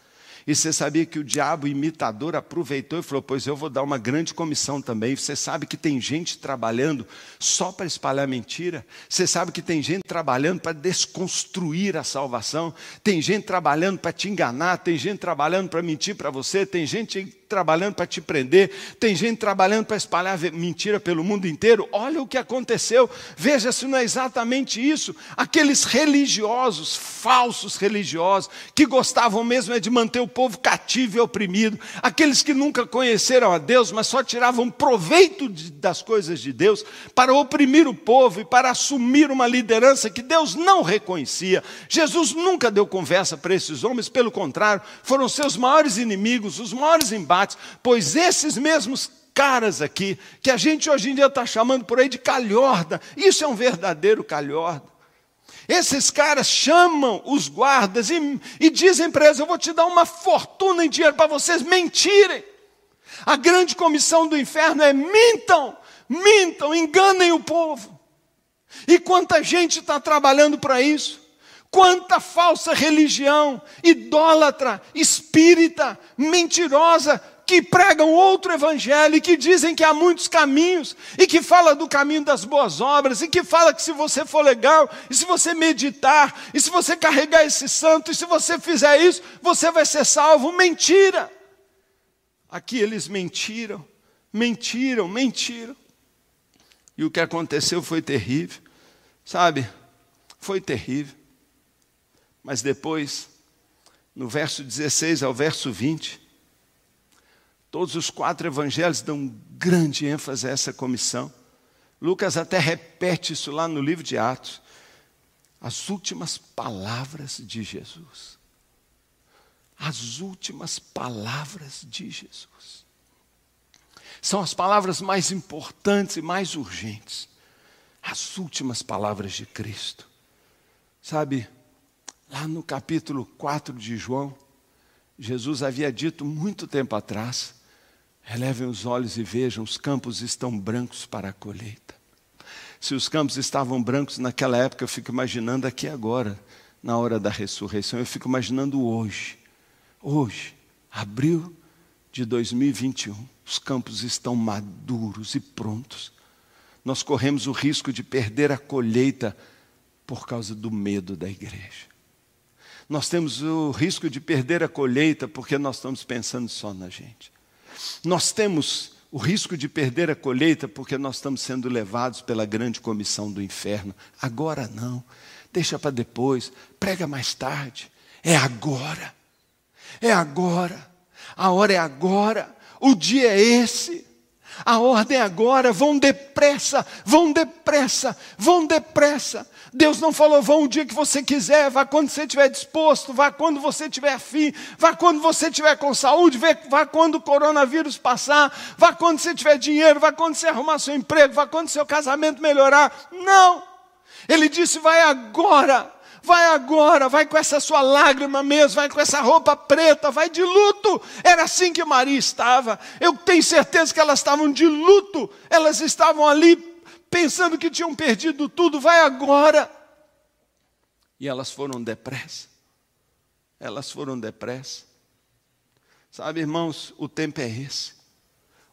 E você sabia que o diabo imitador aproveitou e falou: Pois eu vou dar uma grande comissão também. Você sabe que tem gente trabalhando só para espalhar mentira. Você sabe que tem gente trabalhando para desconstruir a salvação. Tem gente trabalhando para te enganar. Tem gente trabalhando para mentir para você. Tem gente trabalhando para te prender. Tem gente trabalhando para espalhar mentira pelo mundo inteiro. Olha o que aconteceu. Veja se não é exatamente isso. Aqueles religiosos, falsos religiosos, que gostavam mesmo é de manter o povo cativo e oprimido, aqueles que nunca conheceram a Deus, mas só tiravam proveito de, das coisas de Deus para oprimir o povo e para assumir uma liderança que Deus não reconhecia. Jesus nunca deu conversa para esses homens, pelo contrário, foram seus maiores inimigos, os maiores embates, pois esses mesmos caras aqui, que a gente hoje em dia está chamando por aí de calhorda, isso é um verdadeiro calhorda. Esses caras chamam os guardas e, e dizem para eles: Eu vou te dar uma fortuna em dinheiro para vocês mentirem. A grande comissão do inferno é: mintam, mintam, enganem o povo. E quanta gente está trabalhando para isso? Quanta falsa religião, idólatra, espírita, mentirosa, que pregam outro evangelho e que dizem que há muitos caminhos e que fala do caminho das boas obras e que fala que se você for legal e se você meditar e se você carregar esse santo e se você fizer isso, você vai ser salvo. Mentira! Aqui eles mentiram, mentiram, mentiram. E o que aconteceu foi terrível. Sabe? Foi terrível. Mas depois, no verso 16 ao verso 20, Todos os quatro evangelhos dão grande ênfase a essa comissão. Lucas até repete isso lá no livro de Atos. As últimas palavras de Jesus. As últimas palavras de Jesus. São as palavras mais importantes e mais urgentes. As últimas palavras de Cristo. Sabe, lá no capítulo 4 de João, Jesus havia dito muito tempo atrás: elevem os olhos e vejam, os campos estão brancos para a colheita. Se os campos estavam brancos naquela época, eu fico imaginando aqui agora, na hora da ressurreição, eu fico imaginando hoje. Hoje, abril de 2021, os campos estão maduros e prontos. Nós corremos o risco de perder a colheita por causa do medo da igreja. Nós temos o risco de perder a colheita porque nós estamos pensando só na gente. Nós temos o risco de perder a colheita porque nós estamos sendo levados pela grande comissão do inferno. Agora não, deixa para depois, prega mais tarde. É agora, é agora, a hora é agora, o dia é esse. A ordem agora, vão depressa, vão depressa, vão depressa. Deus não falou, vá o dia que você quiser, vá quando você estiver disposto, vá quando você estiver afim, vá quando você estiver com saúde, vá quando o coronavírus passar, vá quando você tiver dinheiro, vá quando você arrumar seu emprego, vá quando seu casamento melhorar. Não! Ele disse, vai agora, vai agora, vai com essa sua lágrima mesmo, vai com essa roupa preta, vai de luto. Era assim que Maria estava. Eu tenho certeza que elas estavam de luto, elas estavam ali pensando que tinham perdido tudo, vai agora. E elas foram depressa. Elas foram depressa. Sabe, irmãos, o tempo é esse.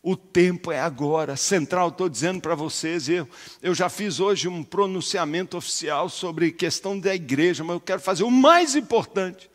O tempo é agora. Central, estou dizendo para vocês, eu, eu já fiz hoje um pronunciamento oficial sobre questão da igreja, mas eu quero fazer o mais importante.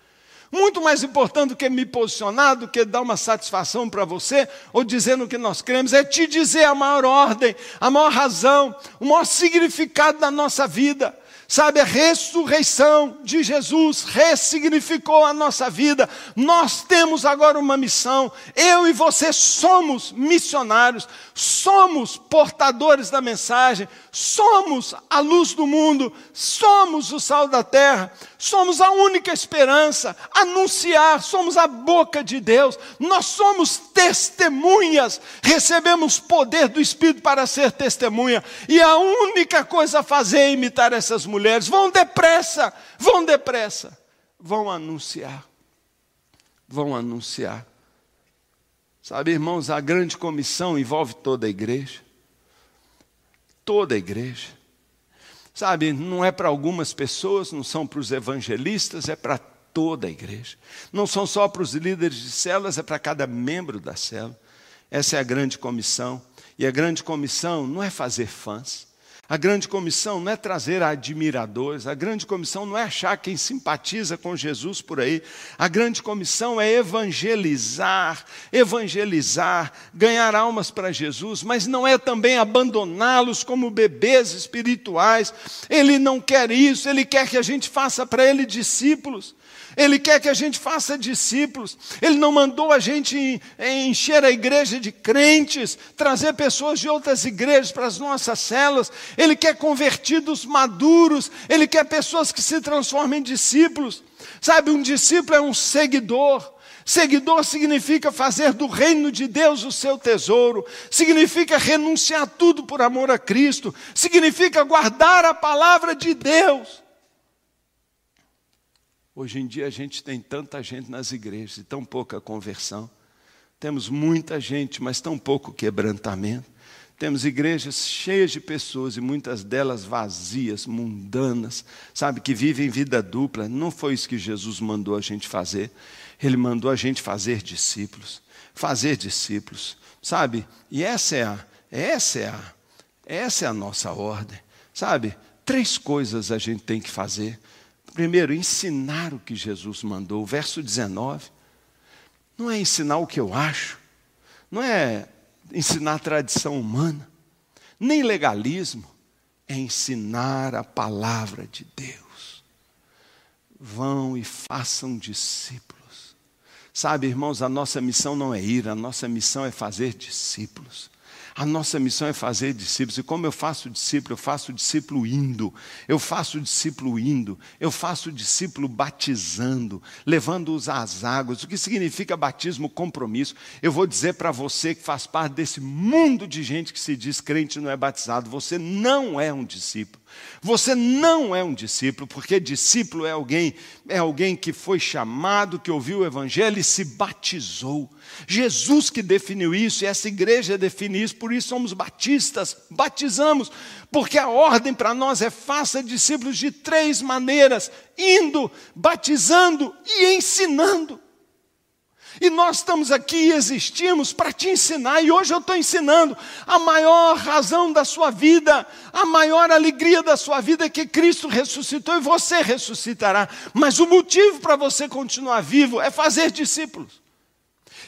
Muito mais importante do que me posicionar, do que dar uma satisfação para você, ou dizendo o que nós cremos, é te dizer a maior ordem, a maior razão, o maior significado da nossa vida. Sabe, a ressurreição de Jesus ressignificou a nossa vida. Nós temos agora uma missão. Eu e você somos missionários, somos portadores da mensagem, somos a luz do mundo, somos o sal da terra, somos a única esperança. Anunciar, somos a boca de Deus, nós somos testemunhas, recebemos poder do Espírito para ser testemunha, e a única coisa a fazer é imitar essas mulheres. Vão depressa, vão depressa, vão anunciar, vão anunciar. Sabe, irmãos, a grande comissão envolve toda a igreja. Toda a igreja. Sabe, não é para algumas pessoas, não são para os evangelistas, é para toda a igreja. Não são só para os líderes de células, é para cada membro da célula. Essa é a grande comissão. E a grande comissão não é fazer fãs. A grande comissão não é trazer admiradores, a grande comissão não é achar quem simpatiza com Jesus por aí. A grande comissão é evangelizar, evangelizar, ganhar almas para Jesus, mas não é também abandoná-los como bebês espirituais. Ele não quer isso, ele quer que a gente faça para ele discípulos. Ele quer que a gente faça discípulos. Ele não mandou a gente encher a igreja de crentes, trazer pessoas de outras igrejas para as nossas celas. Ele quer convertidos maduros. Ele quer pessoas que se transformem em discípulos. Sabe, um discípulo é um seguidor. Seguidor significa fazer do reino de Deus o seu tesouro, significa renunciar tudo por amor a Cristo, significa guardar a palavra de Deus. Hoje em dia a gente tem tanta gente nas igrejas e tão pouca conversão. Temos muita gente, mas tão pouco quebrantamento. Temos igrejas cheias de pessoas e muitas delas vazias, mundanas, sabe, que vivem vida dupla. Não foi isso que Jesus mandou a gente fazer. Ele mandou a gente fazer discípulos, fazer discípulos, sabe? E essa é a, essa é a, essa é a nossa ordem, sabe? Três coisas a gente tem que fazer. Primeiro, ensinar o que Jesus mandou. O verso 19. Não é ensinar o que eu acho, não é ensinar a tradição humana, nem legalismo, é ensinar a palavra de Deus. Vão e façam discípulos. Sabe, irmãos, a nossa missão não é ir, a nossa missão é fazer discípulos. A nossa missão é fazer discípulos. E como eu faço discípulo? Eu faço discípulo indo. Eu faço discípulo indo. Eu faço discípulo batizando, levando-os às águas. O que significa batismo? Compromisso. Eu vou dizer para você que faz parte desse mundo de gente que se diz crente e não é batizado: você não é um discípulo. Você não é um discípulo, porque discípulo é alguém, é alguém que foi chamado, que ouviu o evangelho e se batizou. Jesus que definiu isso, e essa igreja define isso, por isso somos batistas, batizamos, porque a ordem para nós é faça discípulos de três maneiras: indo, batizando e ensinando. E nós estamos aqui existimos para te ensinar, e hoje eu estou ensinando a maior razão da sua vida, a maior alegria da sua vida é que Cristo ressuscitou e você ressuscitará. Mas o motivo para você continuar vivo é fazer discípulos.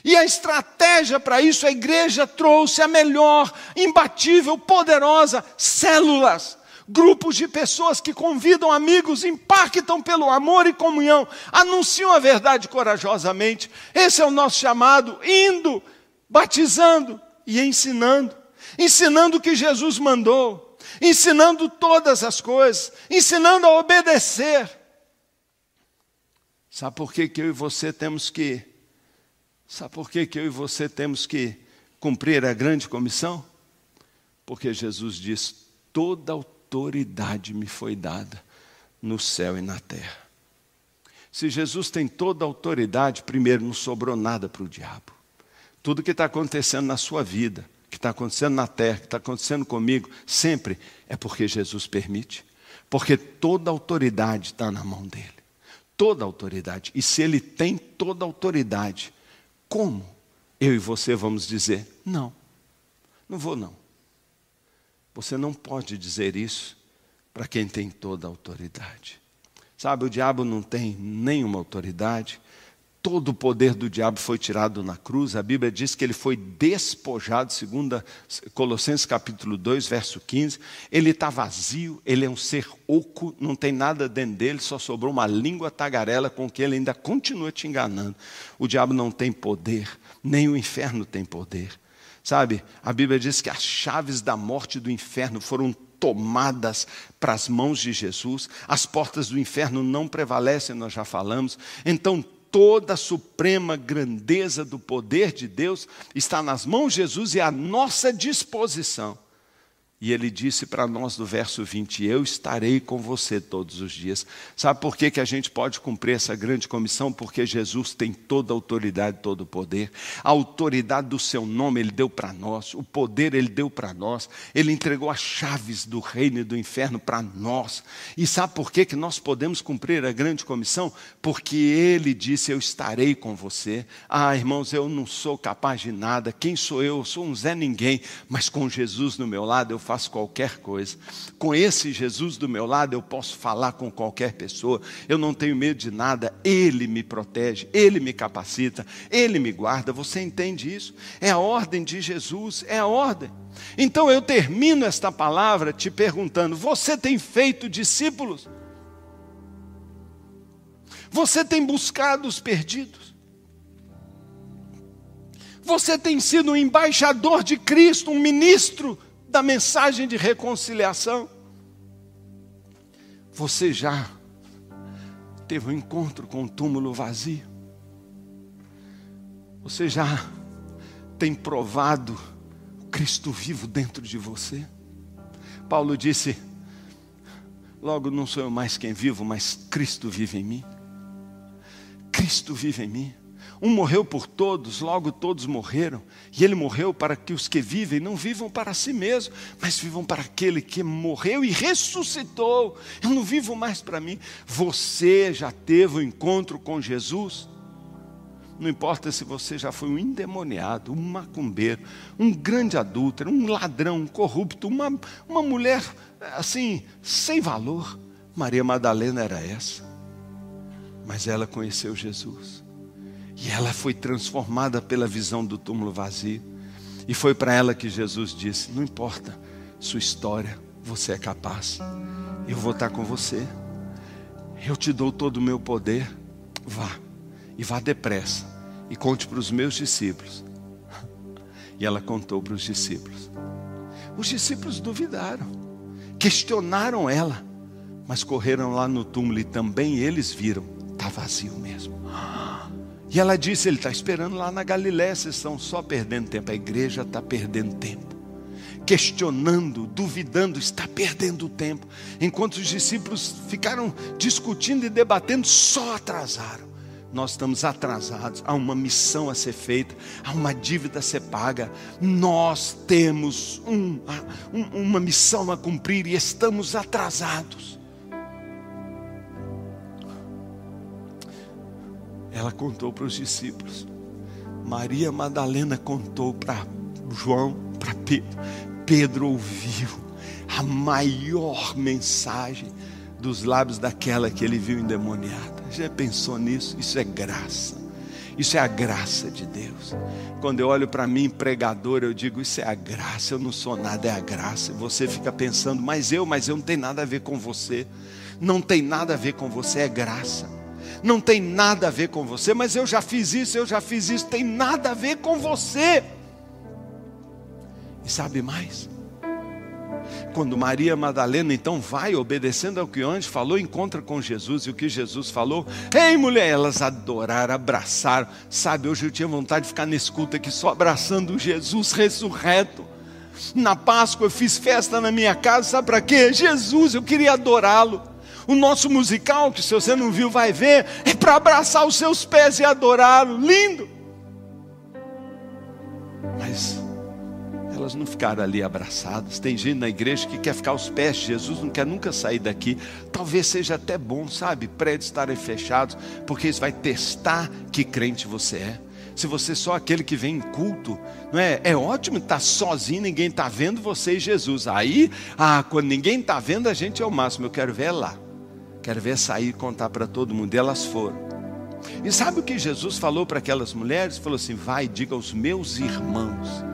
E a estratégia para isso, a igreja trouxe a melhor, imbatível, poderosa células grupos de pessoas que convidam amigos, impactam pelo amor e comunhão, anunciam a verdade corajosamente. Esse é o nosso chamado, indo, batizando e ensinando. Ensinando o que Jesus mandou, ensinando todas as coisas, ensinando a obedecer. Sabe por que, que eu e você temos que Sabe por que, que eu e você temos que cumprir a grande comissão? Porque Jesus diz: toda autoridade me foi dada no céu e na terra. Se Jesus tem toda a autoridade, primeiro, não sobrou nada para o diabo. Tudo que está acontecendo na sua vida, que está acontecendo na terra, que está acontecendo comigo, sempre é porque Jesus permite. Porque toda a autoridade está na mão dele. Toda a autoridade. E se ele tem toda a autoridade, como eu e você vamos dizer: não, não vou não. Você não pode dizer isso para quem tem toda a autoridade. Sabe, o diabo não tem nenhuma autoridade, todo o poder do diabo foi tirado na cruz. A Bíblia diz que ele foi despojado, segundo Colossenses capítulo 2, verso 15. Ele está vazio, ele é um ser oco, não tem nada dentro dele, só sobrou uma língua tagarela com que ele ainda continua te enganando. O diabo não tem poder, nem o inferno tem poder. Sabe, a Bíblia diz que as chaves da morte do inferno foram tomadas para as mãos de Jesus, as portas do inferno não prevalecem, nós já falamos. Então, toda a suprema grandeza do poder de Deus está nas mãos de Jesus e à nossa disposição. E ele disse para nós no verso 20: Eu estarei com você todos os dias. Sabe por que, que a gente pode cumprir essa grande comissão? Porque Jesus tem toda a autoridade, todo o poder. A autoridade do seu nome ele deu para nós, o poder ele deu para nós. Ele entregou as chaves do reino e do inferno para nós. E sabe por que, que nós podemos cumprir a grande comissão? Porque ele disse: Eu estarei com você. Ah, irmãos, eu não sou capaz de nada. Quem sou eu? Eu sou um Zé Ninguém. Mas com Jesus no meu lado, eu faço qualquer coisa. Com esse Jesus do meu lado, eu posso falar com qualquer pessoa, eu não tenho medo de nada, Ele me protege, Ele me capacita, Ele me guarda. Você entende isso? É a ordem de Jesus, é a ordem. Então eu termino esta palavra te perguntando: você tem feito discípulos? Você tem buscado os perdidos? Você tem sido um embaixador de Cristo, um ministro da mensagem de reconciliação. Você já teve um encontro com o um túmulo vazio? Você já tem provado o Cristo vivo dentro de você? Paulo disse: Logo não sou eu mais quem vivo, mas Cristo vive em mim. Cristo vive em mim. Um morreu por todos, logo todos morreram. E ele morreu para que os que vivem não vivam para si mesmos, mas vivam para aquele que morreu e ressuscitou. Eu não vivo mais para mim. Você já teve um encontro com Jesus? Não importa se você já foi um endemoniado, um macumbeiro, um grande adúltero, um ladrão, um corrupto, uma, uma mulher assim, sem valor. Maria Madalena era essa. Mas ela conheceu Jesus. E ela foi transformada pela visão do túmulo vazio. E foi para ela que Jesus disse: Não importa sua história, você é capaz. Eu vou estar com você. Eu te dou todo o meu poder. Vá. E vá depressa. E conte para os meus discípulos. E ela contou para os discípulos. Os discípulos duvidaram, questionaram ela, mas correram lá no túmulo e também eles viram: está vazio mesmo. E ela disse: Ele está esperando lá na Galiléia, vocês estão só perdendo tempo. A igreja está perdendo tempo. questionando, duvidando, está perdendo tempo. Enquanto os discípulos ficaram discutindo e debatendo, só atrasaram. Nós estamos atrasados, há uma missão a ser feita, há uma dívida a ser paga. Nós temos um, uma missão a cumprir e estamos atrasados. Ela contou para os discípulos. Maria Madalena contou para João, para Pedro. Pedro ouviu a maior mensagem dos lábios daquela que ele viu endemoniada. Já pensou nisso? Isso é graça. Isso é a graça de Deus. Quando eu olho para mim, pregador, eu digo: Isso é a graça. Eu não sou nada, é a graça. Você fica pensando, mas eu, mas eu não tenho nada a ver com você. Não tem nada a ver com você, é graça. Não tem nada a ver com você, mas eu já fiz isso, eu já fiz isso. Tem nada a ver com você. E sabe mais? Quando Maria Madalena então vai obedecendo ao que o anjo falou, encontra com Jesus e o que Jesus falou, ei mulher, elas adoraram, abraçaram. Sabe, hoje eu tinha vontade de ficar nesse culto aqui só abraçando Jesus ressurreto. Na Páscoa eu fiz festa na minha casa, sabe para quê? Jesus, eu queria adorá-lo. O nosso musical, que se você não viu, vai ver, é para abraçar os seus pés e adorá-lo. Lindo! Mas elas não ficaram ali abraçadas. Tem gente na igreja que quer ficar aos pés de Jesus, não quer nunca sair daqui. Talvez seja até bom, sabe, prédios estarem fechados, porque isso vai testar que crente você é. Se você é só aquele que vem em culto, não é? É ótimo estar sozinho, ninguém está vendo você e Jesus. Aí, ah, quando ninguém está vendo, a gente é o máximo. Eu quero ver lá. Quero ver sair e contar para todo mundo. E elas foram. E sabe o que Jesus falou para aquelas mulheres? Falou assim: vai, diga aos meus irmãos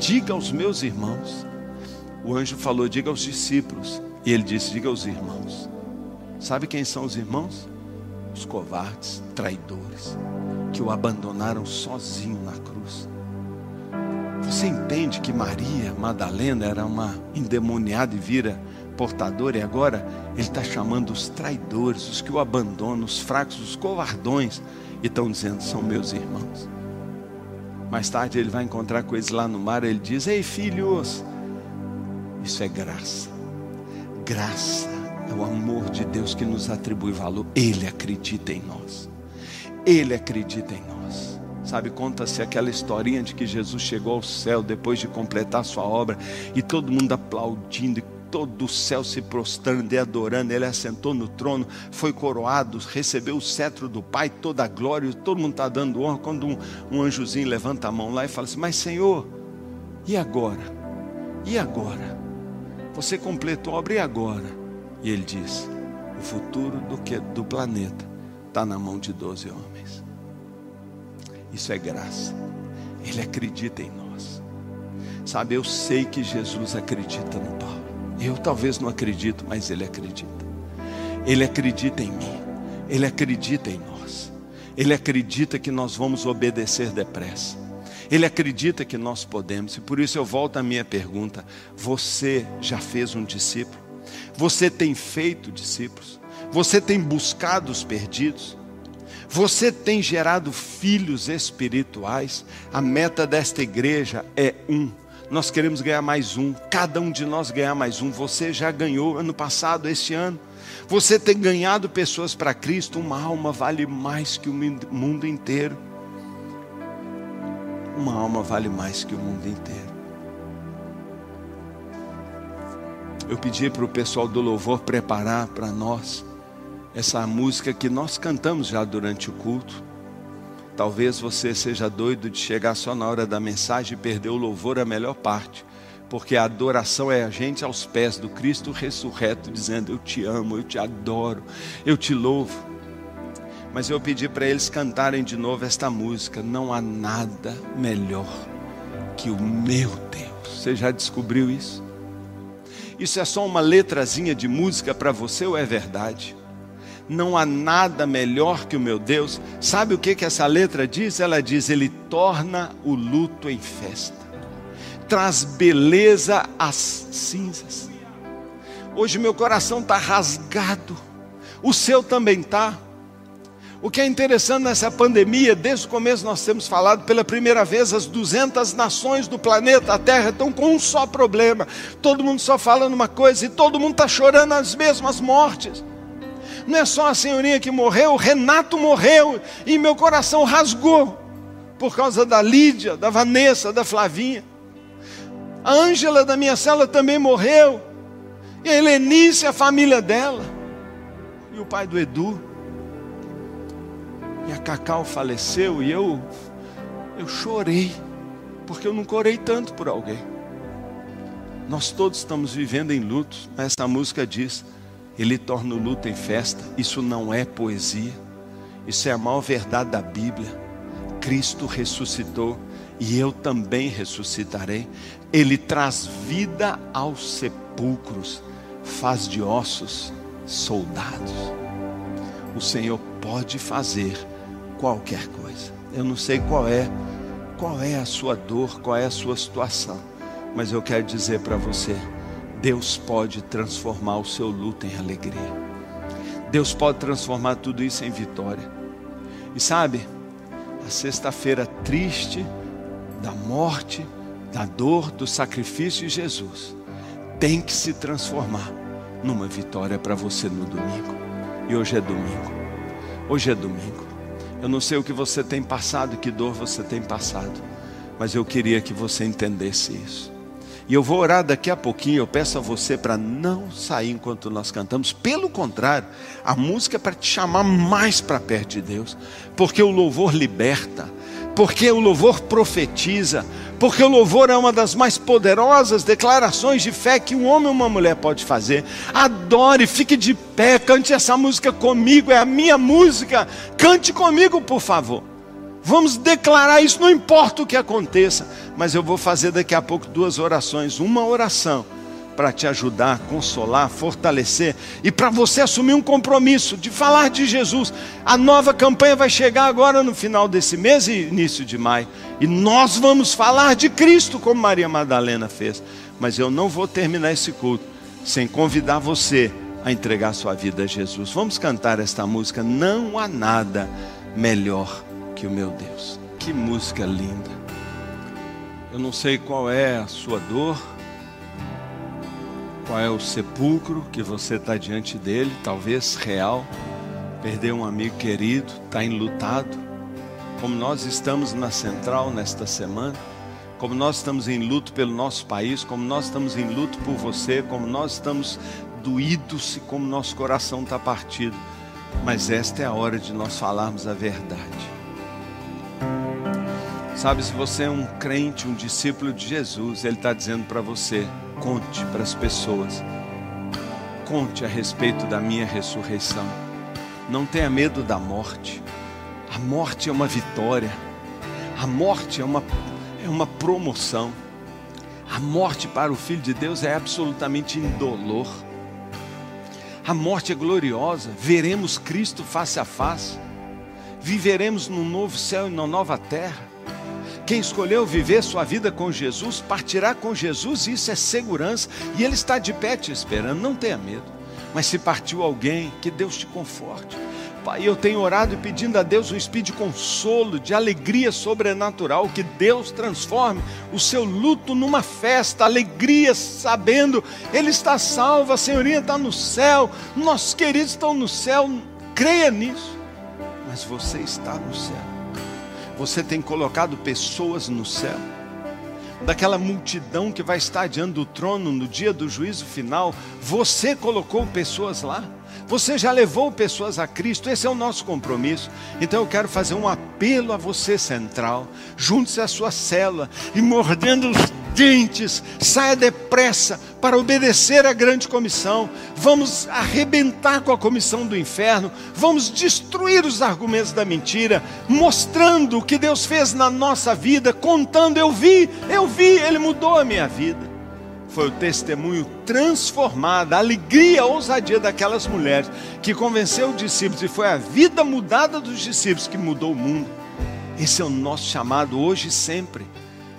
diga aos meus irmãos. O anjo falou, diga aos discípulos. E ele disse, diga aos irmãos. Sabe quem são os irmãos? Os covardes, traidores, que o abandonaram sozinho na cruz. Você entende que Maria Madalena era uma endemoniada e vira portadora, e agora ele está chamando os traidores, os que o abandonam, os fracos, os covardões, e estão dizendo: são meus irmãos. Mais tarde ele vai encontrar com eles lá no mar. Ele diz: Ei, filhos, isso é graça. Graça é o amor de Deus que nos atribui valor. Ele acredita em nós. Ele acredita em nós. Sabe, conta-se aquela historinha de que Jesus chegou ao céu depois de completar sua obra e todo mundo aplaudindo todo o céu se prostrando e adorando. Ele assentou no trono, foi coroado, recebeu o cetro do Pai, toda a glória, todo mundo está dando honra. Quando um, um anjozinho levanta a mão lá e fala assim: Mas Senhor, e agora? E agora? Você completou a obra e agora? E ele diz: O futuro do, que, do planeta está na mão de doze homens. Isso é graça. Ele acredita em nós. Sabe, eu sei que Jesus acredita no Paulo. Eu talvez não acredito, mas ele acredita. Ele acredita em mim. Ele acredita em nós. Ele acredita que nós vamos obedecer depressa. Ele acredita que nós podemos. E por isso eu volto à minha pergunta: você já fez um discípulo? Você tem feito discípulos? Você tem buscado os perdidos? Você tem gerado filhos espirituais? A meta desta igreja é um nós queremos ganhar mais um, cada um de nós ganhar mais um. Você já ganhou ano passado, este ano. Você tem ganhado pessoas para Cristo, uma alma vale mais que o mundo inteiro. Uma alma vale mais que o mundo inteiro. Eu pedi para o pessoal do louvor preparar para nós essa música que nós cantamos já durante o culto. Talvez você seja doido de chegar só na hora da mensagem e perder o louvor, a melhor parte. Porque a adoração é a gente aos pés do Cristo ressurreto, dizendo: Eu te amo, eu te adoro, eu te louvo. Mas eu pedi para eles cantarem de novo esta música. Não há nada melhor que o meu Deus. Você já descobriu isso? Isso é só uma letrazinha de música para você ou é verdade? Não há nada melhor que o meu Deus. Sabe o que, que essa letra diz? Ela diz: Ele torna o luto em festa, traz beleza às cinzas. Hoje meu coração está rasgado, o seu também está. O que é interessante nessa pandemia, desde o começo nós temos falado, pela primeira vez, as 200 nações do planeta, a Terra, estão com um só problema. Todo mundo só fala numa coisa e todo mundo está chorando as mesmas mortes. Não é só a senhorinha que morreu, Renato morreu e meu coração rasgou por causa da Lídia, da Vanessa, da Flavinha. A Ângela da minha cela também morreu. E a Helenice, a família dela. E o pai do Edu. E a Cacau faleceu e eu eu chorei, porque eu nunca orei tanto por alguém. Nós todos estamos vivendo em luto, essa música diz: Ele torna o luto em festa. Isso não é poesia, isso é a maior verdade da Bíblia. Cristo ressuscitou e eu também ressuscitarei. Ele traz vida aos sepulcros, faz de ossos soldados. O Senhor pode fazer qualquer coisa. Eu não sei qual é, qual é a sua dor, qual é a sua situação, mas eu quero dizer para você, Deus pode transformar o seu luto em alegria. Deus pode transformar tudo isso em vitória. E sabe, a sexta-feira triste da morte, da dor, do sacrifício de Jesus, tem que se transformar numa vitória para você no domingo. E hoje é domingo. Hoje é domingo. Eu não sei o que você tem passado, que dor você tem passado, mas eu queria que você entendesse isso. E eu vou orar daqui a pouquinho. Eu peço a você para não sair enquanto nós cantamos. Pelo contrário, a música é para te chamar mais para perto de Deus, porque o louvor liberta, porque o louvor profetiza, porque o louvor é uma das mais poderosas declarações de fé que um homem ou uma mulher pode fazer. Adore, fique de pé, cante essa música comigo, é a minha música. Cante comigo, por favor. Vamos declarar isso, não importa o que aconteça, mas eu vou fazer daqui a pouco duas orações. Uma oração para te ajudar, consolar, fortalecer e para você assumir um compromisso de falar de Jesus. A nova campanha vai chegar agora no final desse mês e início de maio, e nós vamos falar de Cristo como Maria Madalena fez. Mas eu não vou terminar esse culto sem convidar você a entregar sua vida a Jesus. Vamos cantar esta música. Não há nada melhor que o meu Deus. Que música linda. Eu não sei qual é a sua dor, qual é o sepulcro que você está diante dele, talvez real. Perdeu um amigo querido, está enlutado. Como nós estamos na central nesta semana, como nós estamos em luto pelo nosso país, como nós estamos em luto por você, como nós estamos doídos e como nosso coração está partido. Mas esta é a hora de nós falarmos a verdade. Sabe, se você é um crente, um discípulo de Jesus, Ele está dizendo para você: conte para as pessoas, conte a respeito da minha ressurreição. Não tenha medo da morte. A morte é uma vitória. A morte é uma, é uma promoção. A morte para o Filho de Deus é absolutamente indolor. A morte é gloriosa. Veremos Cristo face a face. Viveremos num novo céu e numa nova terra. Quem escolheu viver sua vida com Jesus, partirá com Jesus, isso é segurança, e Ele está de pé te esperando, não tenha medo. Mas se partiu alguém, que Deus te conforte. Pai, eu tenho orado e pedindo a Deus um espírito de consolo, de alegria sobrenatural, que Deus transforme o seu luto numa festa, alegria, sabendo, Ele está salvo, a senhorinha está no céu, nossos queridos estão no céu, creia nisso, mas você está no céu. Você tem colocado pessoas no céu. Daquela multidão que vai estar diante do trono no dia do juízo final, você colocou pessoas lá. Você já levou pessoas a Cristo, esse é o nosso compromisso. Então eu quero fazer um apelo a você, central. Junte-se à sua célula e mordendo os dentes, saia depressa para obedecer à grande comissão. Vamos arrebentar com a comissão do inferno, vamos destruir os argumentos da mentira, mostrando o que Deus fez na nossa vida, contando: eu vi, eu vi, Ele mudou a minha vida. Foi o testemunho transformado, a alegria, a ousadia daquelas mulheres que convenceu os discípulos, e foi a vida mudada dos discípulos que mudou o mundo. Esse é o nosso chamado hoje e sempre.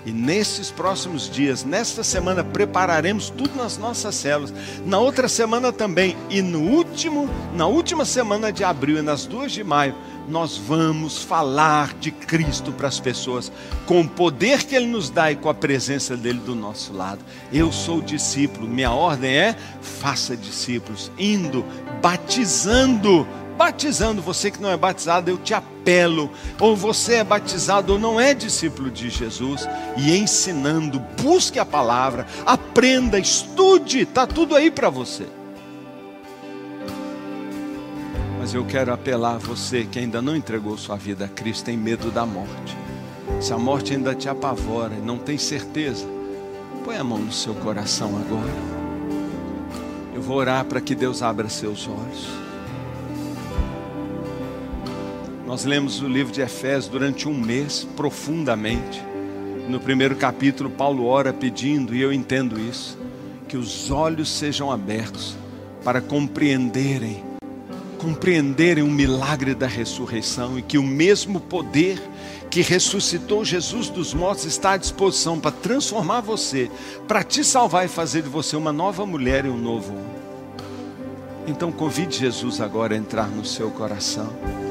E nesses próximos dias, nesta semana, prepararemos tudo nas nossas células. Na outra semana também. E no último, na última semana de abril e nas duas de maio, nós vamos falar de Cristo para as pessoas, com o poder que Ele nos dá e com a presença dele do nosso lado. Eu sou discípulo, minha ordem é: faça discípulos, indo, batizando batizando. Você que não é batizado, eu te apelo. Ou você é batizado ou não é discípulo de Jesus. E ensinando, busque a palavra, aprenda, estude, está tudo aí para você. Mas eu quero apelar a você que ainda não entregou sua vida a Cristo, tem medo da morte. Se a morte ainda te apavora e não tem certeza, põe a mão no seu coração agora. Eu vou orar para que Deus abra seus olhos. Nós lemos o livro de Efésios durante um mês, profundamente. No primeiro capítulo, Paulo ora pedindo, e eu entendo isso, que os olhos sejam abertos para compreenderem, compreenderem o milagre da ressurreição e que o mesmo poder que ressuscitou Jesus dos mortos está à disposição para transformar você, para te salvar e fazer de você uma nova mulher e um novo homem. Então convide Jesus agora a entrar no seu coração.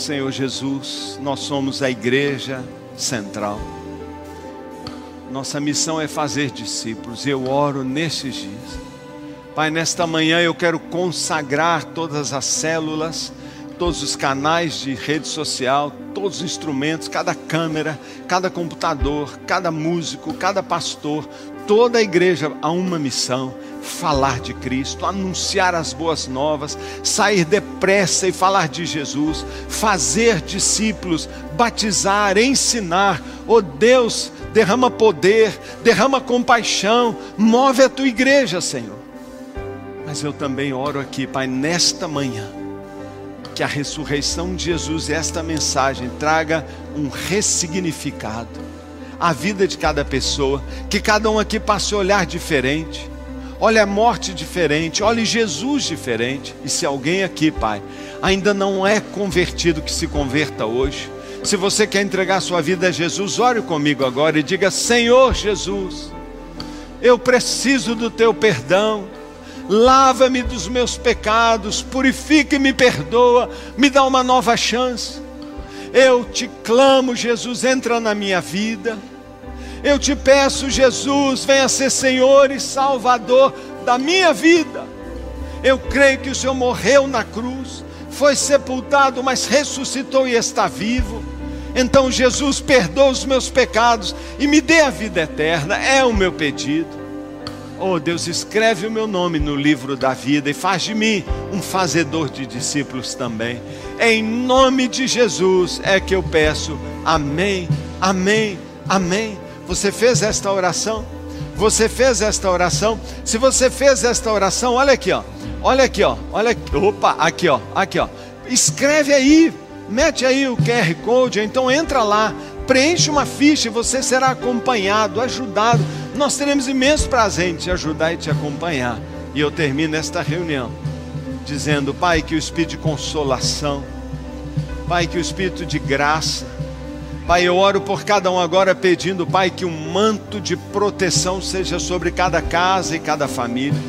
Senhor Jesus, nós somos a igreja central. Nossa missão é fazer discípulos. Eu oro nesses dias. Pai, nesta manhã eu quero consagrar todas as células, todos os canais de rede social, todos os instrumentos, cada câmera, cada computador, cada músico, cada pastor, toda a igreja a uma missão falar de Cristo, anunciar as boas novas, sair depressa e falar de Jesus, fazer discípulos, batizar, ensinar. Oh Deus, derrama poder, derrama compaixão, move a tua igreja, Senhor. Mas eu também oro aqui, Pai, nesta manhã, que a ressurreição de Jesus e esta mensagem traga um ressignificado à vida de cada pessoa, que cada um aqui passe a olhar diferente olhe a morte diferente, olhe Jesus diferente. E se alguém aqui, Pai, ainda não é convertido, que se converta hoje. Se você quer entregar sua vida a Jesus, ore comigo agora e diga: Senhor Jesus, eu preciso do teu perdão. Lava-me dos meus pecados, purifica e me perdoa, me dá uma nova chance. Eu te clamo, Jesus, entra na minha vida eu te peço, Jesus, venha ser Senhor e Salvador da minha vida. Eu creio que o Senhor morreu na cruz, foi sepultado, mas ressuscitou e está vivo. Então, Jesus, perdoa os meus pecados e me dê a vida eterna, é o meu pedido. Oh Deus, escreve o meu nome no livro da vida e faz de mim um fazedor de discípulos também. Em nome de Jesus é que eu peço. Amém, amém, amém. Você fez esta oração? Você fez esta oração? Se você fez esta oração, olha aqui, ó. Olha aqui, ó. Olha aqui. Opa, aqui, ó. Aqui, ó. Escreve aí. Mete aí o QR Code, então entra lá, preenche uma ficha e você será acompanhado, ajudado. Nós teremos imenso prazer em te ajudar e te acompanhar. E eu termino esta reunião dizendo, Pai, que o espírito de consolação, Pai, que o espírito de graça, Pai, eu oro por cada um agora pedindo, Pai, que um manto de proteção seja sobre cada casa e cada família.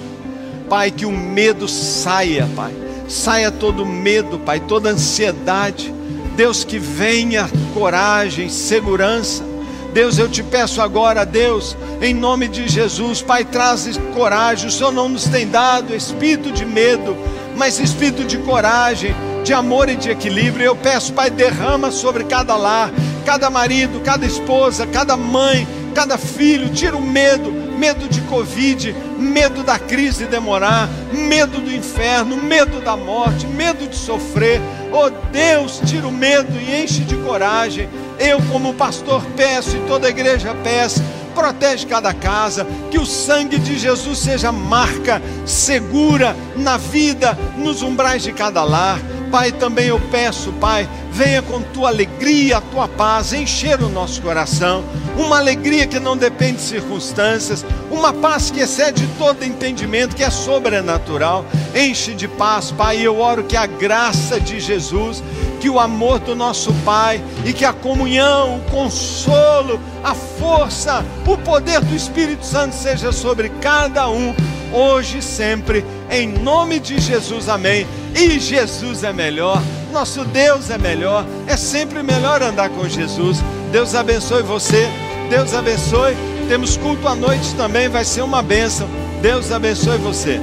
Pai, que o medo saia, Pai. Saia todo medo, Pai, toda ansiedade. Deus, que venha coragem, segurança. Deus, eu te peço agora, Deus, em nome de Jesus, Pai, traz coragem. O Senhor não nos tem dado espírito de medo, mas espírito de coragem, de amor e de equilíbrio. Eu peço, Pai, derrama sobre cada lar cada marido, cada esposa, cada mãe, cada filho, tira o medo, medo de Covid, medo da crise demorar, medo do inferno, medo da morte, medo de sofrer. Oh Deus, tira o medo e enche de coragem. Eu, como pastor, peço e toda a igreja peça protege cada casa, que o sangue de Jesus seja marca segura na vida, nos umbrais de cada lar. Pai, também eu peço, Pai, venha com tua alegria, a tua paz, encher o nosso coração, uma alegria que não depende de circunstâncias, uma paz que excede todo entendimento, que é sobrenatural. Enche de paz, Pai, eu oro que a graça de Jesus, que o amor do nosso Pai e que a comunhão, o consolo, a força, o poder do Espírito Santo seja sobre cada um, hoje e sempre, em nome de Jesus, amém. E Jesus é melhor. nosso Deus é melhor. É sempre melhor andar com Jesus. Deus abençoe você. Deus abençoe. Temos culto à noite também, vai ser uma bênção. Deus abençoe você.